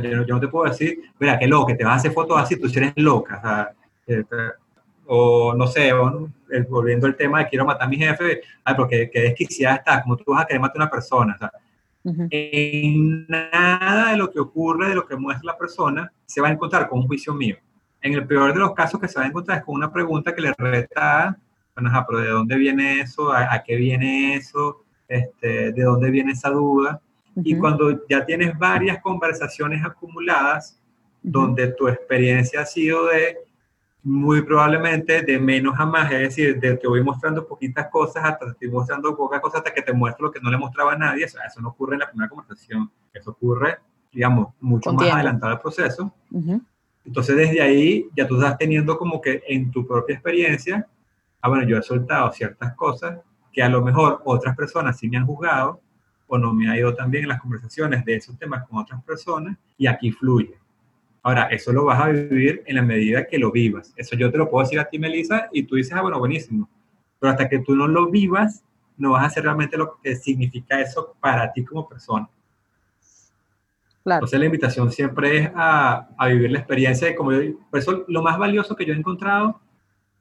yo, no, te puedo decir, mira, qué loco, que te vas a hacer fotos así, tú eres loca. O, sea, o no sé, volviendo al tema de quiero matar a mi jefe, ay, porque qué desquiciada estás, como tú vas a querer matar a una persona. O sea, en nada de lo que ocurre, de lo que muestra la persona, se va a encontrar con un juicio mío. En el peor de los casos que se va a encontrar es con una pregunta que le reta, bueno, pero ¿de dónde viene eso? ¿A, qué viene eso? Este, ¿De dónde viene esa duda? Y cuando ya tienes varias conversaciones acumuladas, donde tu experiencia ha sido de muy probablemente de menos a más, es decir, de que voy mostrando poquitas cosas hasta te estoy mostrando pocas cosas hasta que te muestro lo que no le mostraba a nadie, eso, eso no ocurre en la primera conversación, eso ocurre, digamos, mucho más adelantado el proceso. Entonces, desde ahí ya tú estás teniendo como que en tu propia experiencia, ah, bueno, yo he soltado ciertas cosas que a lo mejor otras personas sí me han juzgado o no me ha ido tan bien en las conversaciones de esos temas con otras personas y aquí fluye. Ahora, eso lo vas a vivir en la medida que lo vivas. Eso yo te lo puedo decir a ti, Melissa, y tú dices, ah, bueno, buenísimo. Pero hasta que tú no lo vivas, no vas a hacer realmente lo que significa eso para ti como persona. Claro. Entonces la invitación siempre es a, a vivir la experiencia de como yo, por eso lo más valioso que yo he encontrado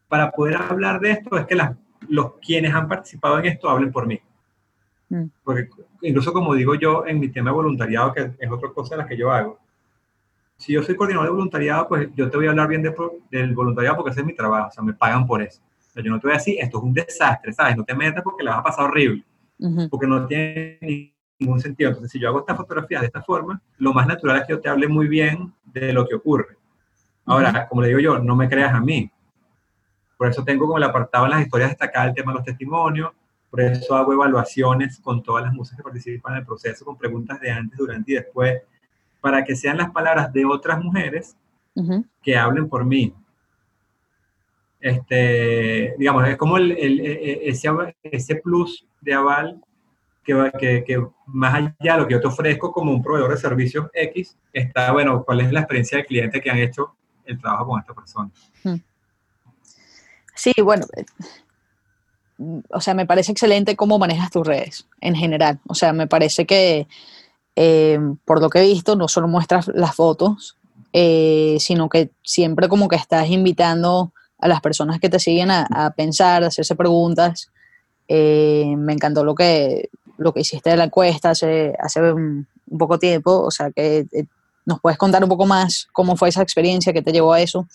para poder hablar de esto es que las, los quienes han participado en esto hablen por mí. Mm. Porque incluso como digo yo en mi tema de voluntariado, que es otra cosa de la que yo hago, si yo soy coordinador de voluntariado, pues yo te voy a hablar bien de, del voluntariado porque ese es mi trabajo, o sea, me pagan por eso. O sea, yo no te voy a decir, esto es un desastre, ¿sabes? No te metas porque la vas a pasar horrible, porque no tiene ningún sentido. Entonces, si yo hago esta fotografía de esta forma, lo más natural es que yo te hable muy bien de lo que ocurre. Ahora, como le digo yo, no me creas a mí. Por eso tengo como el apartado en las historias destacadas el tema de los testimonios, Por eso hago evaluaciones con todas las musas que participan en el proceso, con preguntas de antes, durante y después, para que sean las palabras de otras mujeres que hablen por mí. Este, digamos, es como el, ese, ese, plus de aval que, que, que, más allá de lo que yo te ofrezco como un proveedor de servicios X, está, bueno, cuál es la experiencia del cliente que han hecho el trabajo con esta persona. Sí, bueno, eh, o sea, me parece excelente cómo manejas tus redes en general. O sea, me parece que, eh, por lo que he visto, no solo muestras las fotos, eh, sino que siempre como que estás invitando a las personas que te siguen a, pensar, a hacerse preguntas. me encantó lo que, lo que hiciste de la encuesta hace, hace un, poco tiempo, o sea que nos puedes contar un poco más cómo fue esa experiencia que te llevó a eso.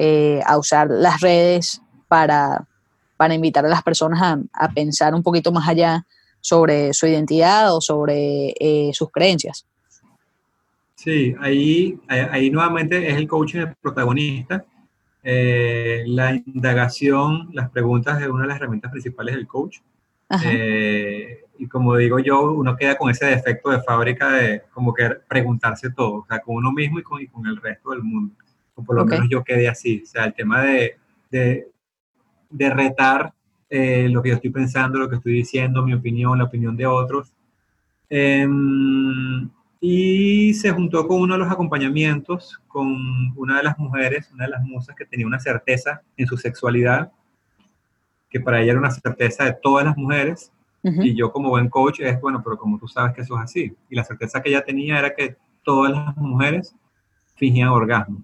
Eh, a usar las redes para, para invitar a las personas a, pensar un poquito más allá sobre su identidad o sobre eh, sus creencias. Sí, ahí, ahí nuevamente es el coaching el protagonista. Eh, la indagación, las preguntas es una de las herramientas principales del coach. y como digo yo, uno queda con ese defecto de fábrica de como que preguntarse todo, o sea, con uno mismo y con, y con el resto del mundo o por lo menos yo quedé así. O sea, el tema de, de, de retar eh, lo que yo estoy pensando, lo que estoy diciendo, mi opinión, la opinión de otros. Em, y se juntó con uno de los acompañamientos con una de las mujeres, una de las musas que tenía una certeza en su sexualidad, que para ella era una certeza de todas las mujeres. Y yo como buen coach es, bueno, pero como tú sabes que eso es así. Y la certeza que ella tenía era que todas las mujeres fingían orgasmo.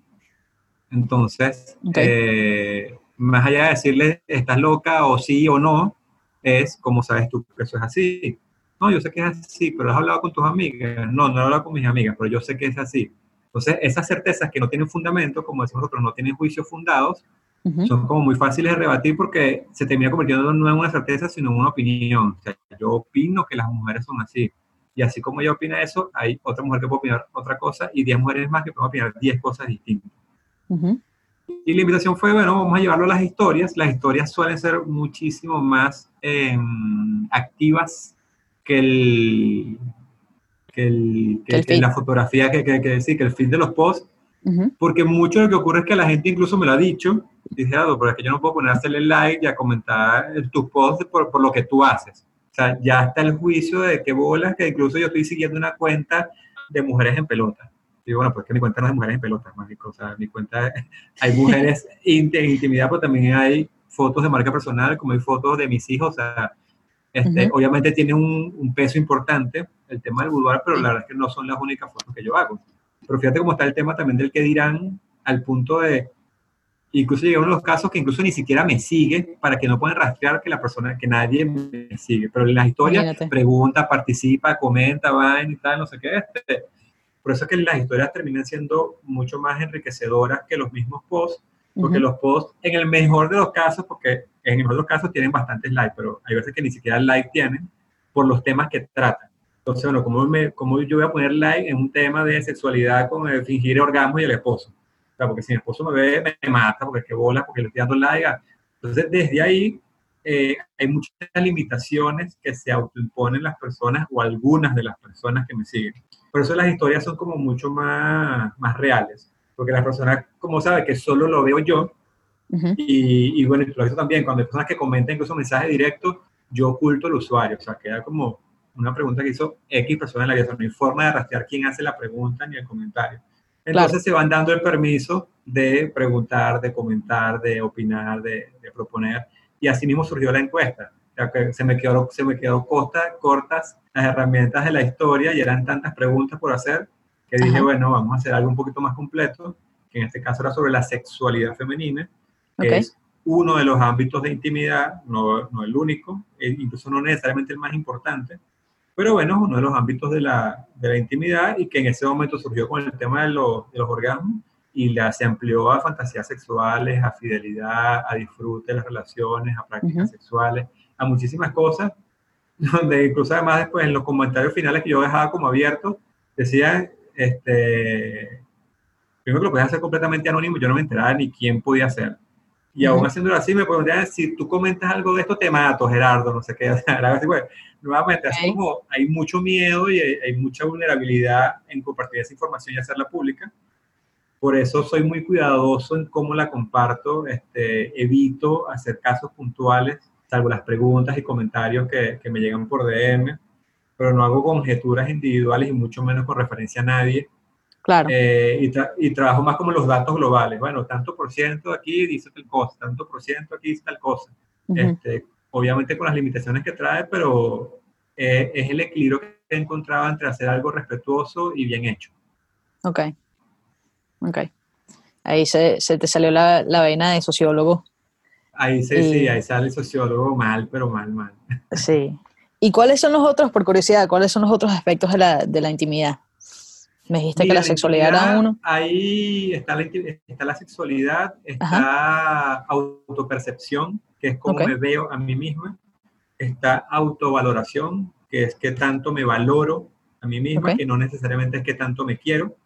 Entonces, eh, más allá de decirle, estás loca o sí o no, es como sabes tú que eso es así. No, yo sé que es así, pero has hablado con tus amigas. No, no he hablado con mis amigas, pero yo sé que es así. Entonces, esas certezas que no tienen fundamento, como decimos nosotros, no tienen juicios fundados, son como muy fáciles de rebatir porque se termina convirtiendo no en una certeza, sino en una opinión. O sea, yo opino que las mujeres son así. Y así como ella opina eso, hay otra mujer que puede opinar otra cosa y 10 mujeres más que pueden opinar 10 cosas distintas. Y la invitación fue, bueno, vamos a llevarlo a las historias. Las historias suelen ser muchísimo más em, activas que el, que, el, que, la fotografía, que, que, que, sí, que el feed de los posts, porque mucho de lo que ocurre es que la gente incluso me lo ha dicho, dice, ah, pero es que yo no puedo poner a hacerle like y a comentar tus posts por, por, lo que tú haces. O sea, ya está el juicio de que bolas, que incluso yo estoy siguiendo una cuenta de mujeres en pelota. Y bueno, pues que mi cuenta no es de mujeres en pelotas, mágico. O sea, mi cuenta hay mujeres en intimidad, pero también hay fotos de marca personal, como hay fotos de mis hijos. O sea, este, obviamente tiene un, un, peso importante el tema del boudoir, pero la verdad es que no son las únicas fotos que yo hago. Pero fíjate cómo está el tema también del que dirán al punto de, incluso llegaron los casos que incluso ni siquiera me sigue para que no puedan rastrear que la persona, que nadie me sigue. Pero en las historias pregunta, participa, comenta, va y tal, no sé qué. Este, por eso es que las historias terminan siendo mucho más enriquecedoras que los mismos posts, porque los posts, en el mejor de los casos, porque en el mejor de los casos tienen bastantes likes, pero hay veces que ni siquiera like tienen por los temas que tratan. Entonces, bueno, ¿cómo, me, cómo yo voy a poner like en un tema de sexualidad con el fingir orgasmo y el esposo? O sea, porque si mi esposo me ve, me mata, porque es que bola, porque le estoy dando like. Entonces, desde ahí eh, hay muchas limitaciones que se autoimponen las personas o algunas de las personas que me siguen. Por eso las historias son como mucho más, más reales, porque la persona, como sabe que solo lo veo yo, y, y, bueno, lo he también, cuando hay personas que comentan incluso mensajes directos, yo oculto al usuario, o sea, queda como una pregunta que hizo X persona en la vida, no hay forma de rastrear quién hace la pregunta ni el comentario. Entonces se van dando el permiso de preguntar, de comentar, de opinar, de, de proponer, y así mismo surgió la encuesta. Que se me quedó, se me quedó corta, cortas las herramientas de la historia y eran tantas preguntas por hacer que dije, bueno, vamos a hacer algo un poquito más completo, que en este caso era sobre la sexualidad femenina, que es uno de los ámbitos de intimidad, no, no el único, e incluso no necesariamente el más importante, pero bueno, uno de los ámbitos de la, de la intimidad y que en ese momento surgió con el tema de, los, de los orgasmos y la, se amplió a fantasías sexuales, a fidelidad, a disfrute de las relaciones, a prácticas sexuales a muchísimas cosas, donde incluso además después en los comentarios finales que yo dejaba como abiertos, decía, este, primero que lo podía hacer completamente anónimo, yo no me enteraba ni quién podía hacer. Y aún haciéndolo así, me preguntaban, si tú comentas algo de esto, te mato, Gerardo, no sé qué. así, bueno, nuevamente, así como hay mucho miedo y hay, mucha vulnerabilidad en compartir esa información y hacerla pública. Por eso soy muy cuidadoso en cómo la comparto. Este, evito hacer casos puntuales, salvo las preguntas y comentarios que, que me llegan por DM, pero no hago conjeturas individuales y mucho menos con referencia a nadie Claro. Eh, y, trabajo más como los datos globales. Bueno, tanto por ciento aquí dice tal cosa, tanto por ciento aquí dice tal cosa. este, obviamente con las limitaciones que trae, pero eh, es el equilibrio que he encontrado entre hacer algo respetuoso y bien hecho. Ok. Ok. Ahí se, se te salió la, la vena de sociólogo. Ahí sí, sí, ahí sale el sociólogo mal, pero mal, mal. Sí. ¿Y cuáles son los otros, por curiosidad, cuáles son los otros aspectos de la, de la intimidad? Me dijiste que la sexualidad era uno. Ahí está la, está la sexualidad, está autopercepción, que es como me veo a mí misma, está autovaloración, que es que tanto me valoro a mí misma, que no necesariamente es que tanto me quiero.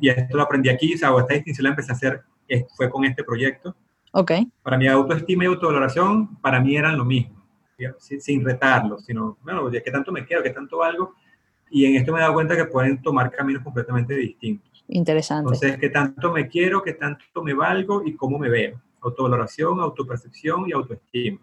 y esto lo aprendí aquí, o sea, esta distinción la empecé a hacer, fue con este proyecto. Ok. Para mi autoestima y autovaloración, para mí eran lo mismo, sin, sin retarlo, sino, bueno, que tanto me quiero, que tanto valgo, y en esto me he dado cuenta que pueden tomar caminos completamente distintos. Interesante. Entonces, qué tanto me quiero, qué tanto me valgo y cómo me veo. Autovaloración, autopercepción y autoestima.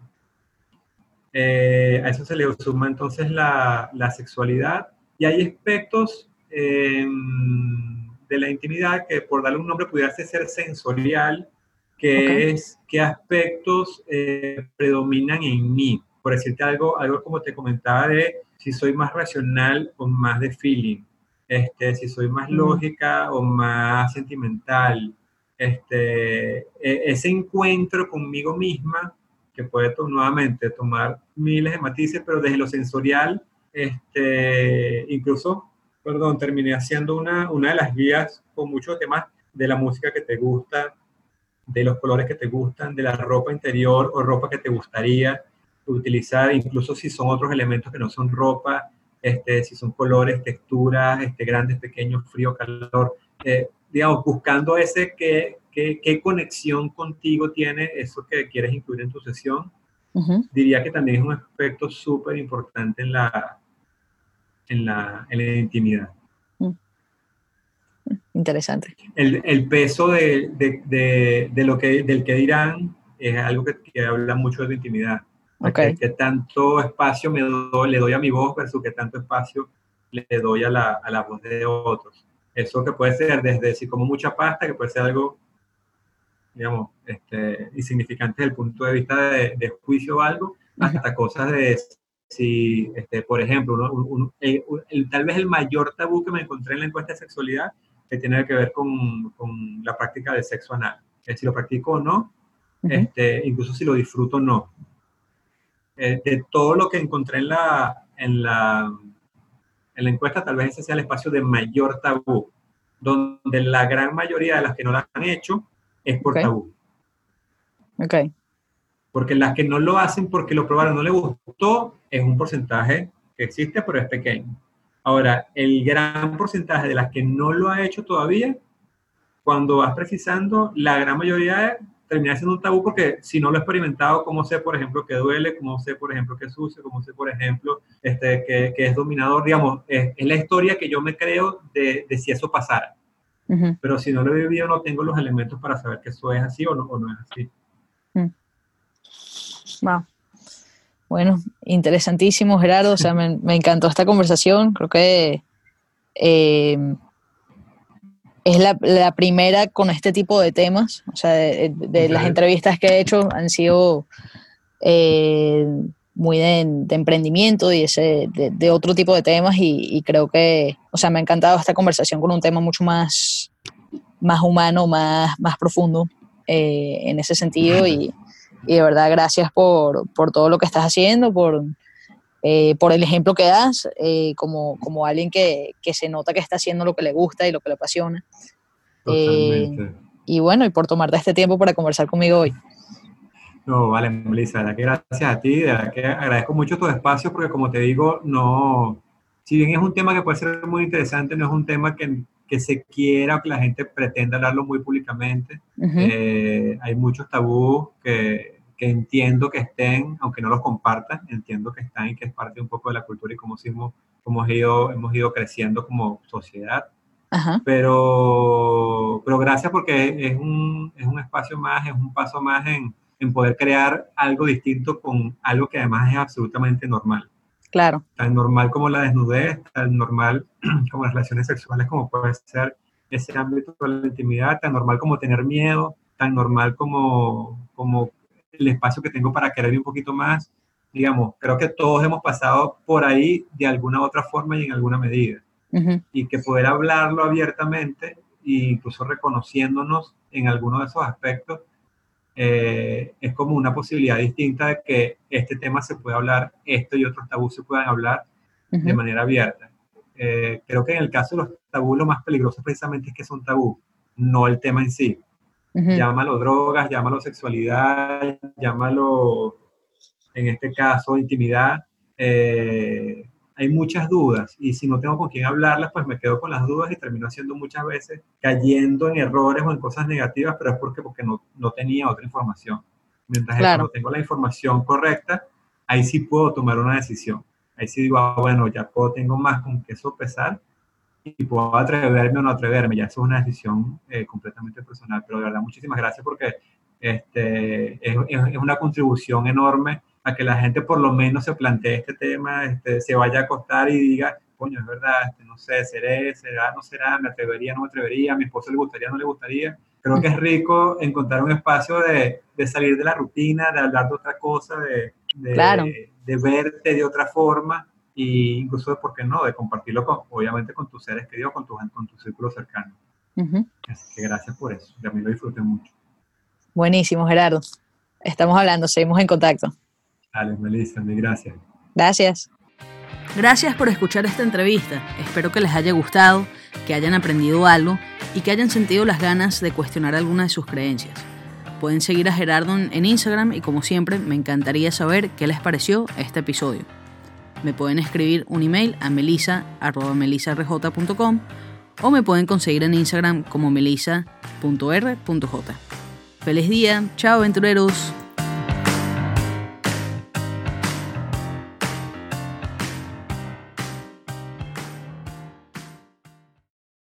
Eh, a eso se le suma entonces la, la sexualidad y hay aspectos em, de la intimidad que por darle un nombre pudiera ser sensorial, que es qué aspectos eh, predominan en mí. Por decirte algo, algo como te comentaba de si soy más racional o más de feeling, este, si soy más lógica o más sentimental. Este, e, ese encuentro conmigo misma, que puede nuevamente tomar miles de matices, pero desde lo sensorial, este, incluso, perdón, terminé haciendo una, una de las guías con muchos temas de la música que te gusta, de los colores que te gustan, de la ropa interior o ropa que te gustaría, utilizar, incluso si son otros elementos que no son ropa, este, si son colores, texturas, este, grandes, pequeños, frío, calor, eh, digamos, buscando ese qué, qué, conexión contigo tiene eso que quieres incluir en tu sesión, diría que también es un aspecto súper importante en la, en la, en la intimidad. Interesante. El, el peso de, de, de, de, lo que, del que dirán es algo que, que habla mucho de tu intimidad. Okay. Que, tanto espacio me doy, le doy a mi voz versus que tanto espacio le doy a la, a la voz de otros. Eso que puede ser desde si como mucha pasta, que puede ser algo, digamos, este, insignificante desde el punto de vista de, juicio o algo, hasta cosas de si, este, por ejemplo, tal vez el mayor tabú que me encontré en la encuesta de sexualidad que tiene que ver con, con la práctica de sexo anal. Es si lo practico o no, este, incluso si lo disfruto o no. Eh, de todo lo que encontré en la, en, la, en la encuesta, tal vez ese sea el espacio de mayor tabú, donde la gran mayoría de las que no lo han hecho es por tabú. Ok. Porque las que no lo hacen porque lo probaron, no les gustó, es un porcentaje que existe, pero es pequeño. Ahora, el gran porcentaje de las que no lo ha hecho todavía, cuando vas precisando, la gran mayoría termina siendo un tabú porque si no lo he experimentado, ¿cómo sé, por ejemplo, que duele? ¿Cómo sé, por ejemplo, que es sucio? ¿Cómo sé, por ejemplo, este, que, que es dominador? Digamos, es, la historia que yo me creo de, de si eso pasara. Pero si no lo he vivido, no tengo los elementos para saber que eso es así o no, o no es así. Wow. Bueno, interesantísimo, Gerardo. O sea, me, me encantó esta conversación. Creo que eh, es la, primera con este tipo de temas. O sea, de, las entrevistas que he hecho han sido eh, muy de, emprendimiento y ese, de, otro tipo de temas y, creo que, o sea, me ha encantado esta conversación con un tema mucho más, más humano, más, más profundo eh, en ese sentido y, de verdad gracias por, por, todo lo que estás haciendo, por, eh, por el ejemplo que das, eh, como, como alguien que, que, se nota que está haciendo lo que le gusta y lo que le apasiona. Eh, y bueno, y por tomarte este tiempo para conversar conmigo hoy. No, vale, Melissa, que gracias a ti, de verdad que agradezco mucho tu espacio porque como te digo, no, si bien es un tema que puede ser muy interesante, no es un tema que, que se quiera o que la gente pretenda hablarlo muy públicamente. Hay muchos tabús que, que, entiendo que estén, aunque no los compartan, entiendo que están y que es parte un poco de la cultura y cómo hemos, hemos, ido, hemos ido creciendo como sociedad. Pero, pero gracias porque es un, es un espacio más, es un paso más en, en poder crear algo distinto con algo que además es absolutamente normal. Claro. Tan normal como la desnudez, tan normal como las relaciones sexuales, como puede ser ese ámbito de la intimidad, tan normal como tener miedo, tan normal como, como el espacio que tengo para quererme un poquito más. Digamos, creo que todos hemos pasado por ahí de alguna u otra forma y en alguna medida. Y que poder hablarlo abiertamente e incluso reconociéndonos en alguno de esos aspectos, eh, es como una posibilidad distinta de que este tema se pueda hablar, esto y otros tabús se puedan hablar de manera abierta. Eh, creo que en el caso de los tabús lo más peligroso precisamente es que son tabú, no el tema en sí. Llámalo drogas, llámalo sexualidad, llámalo, en este caso, intimidad. Eh, hay muchas dudas y si no tengo con quién hablarlas, pues me quedo con las dudas y termino haciendo muchas veces cayendo en errores o en cosas negativas, pero es porque, porque no, no tenía otra información. Mientras claro. tengo la información correcta, ahí sí puedo tomar una decisión. Ahí sí digo, ah, bueno, ya puedo, tengo más con qué sopesar y puedo atreverme o no atreverme. Ya eso es una decisión eh, completamente personal. Pero de verdad, muchísimas gracias porque este, es, es una contribución enorme a que la gente por lo menos se plantee este tema, este, se vaya a acostar y diga, coño, es verdad, este, no sé, seré, será, no será, me atrevería, no me atrevería, a mi esposo le gustaría, no le gustaría. Creo que es rico encontrar un espacio de, de salir de la rutina, de hablar de otra cosa, de, de, de verte de otra forma e incluso de, ¿por qué no?, de compartirlo con, obviamente con tus seres queridos, con tu, con tu círculo cercano. Así que gracias por eso, a mí lo disfruté mucho. Buenísimo, Gerardo. Estamos hablando, seguimos en contacto. Dale, Melissa, gracias. Gracias. Gracias por escuchar esta entrevista. Espero que les haya gustado, que hayan aprendido algo y que hayan sentido las ganas de cuestionar alguna de sus creencias. Pueden seguir a Gerardo en Instagram y como siempre me encantaría saber qué les pareció este episodio. Me pueden escribir un email a melisa.melisarj.com o me pueden conseguir en Instagram como melisa.r.j. Feliz día, chao aventureros.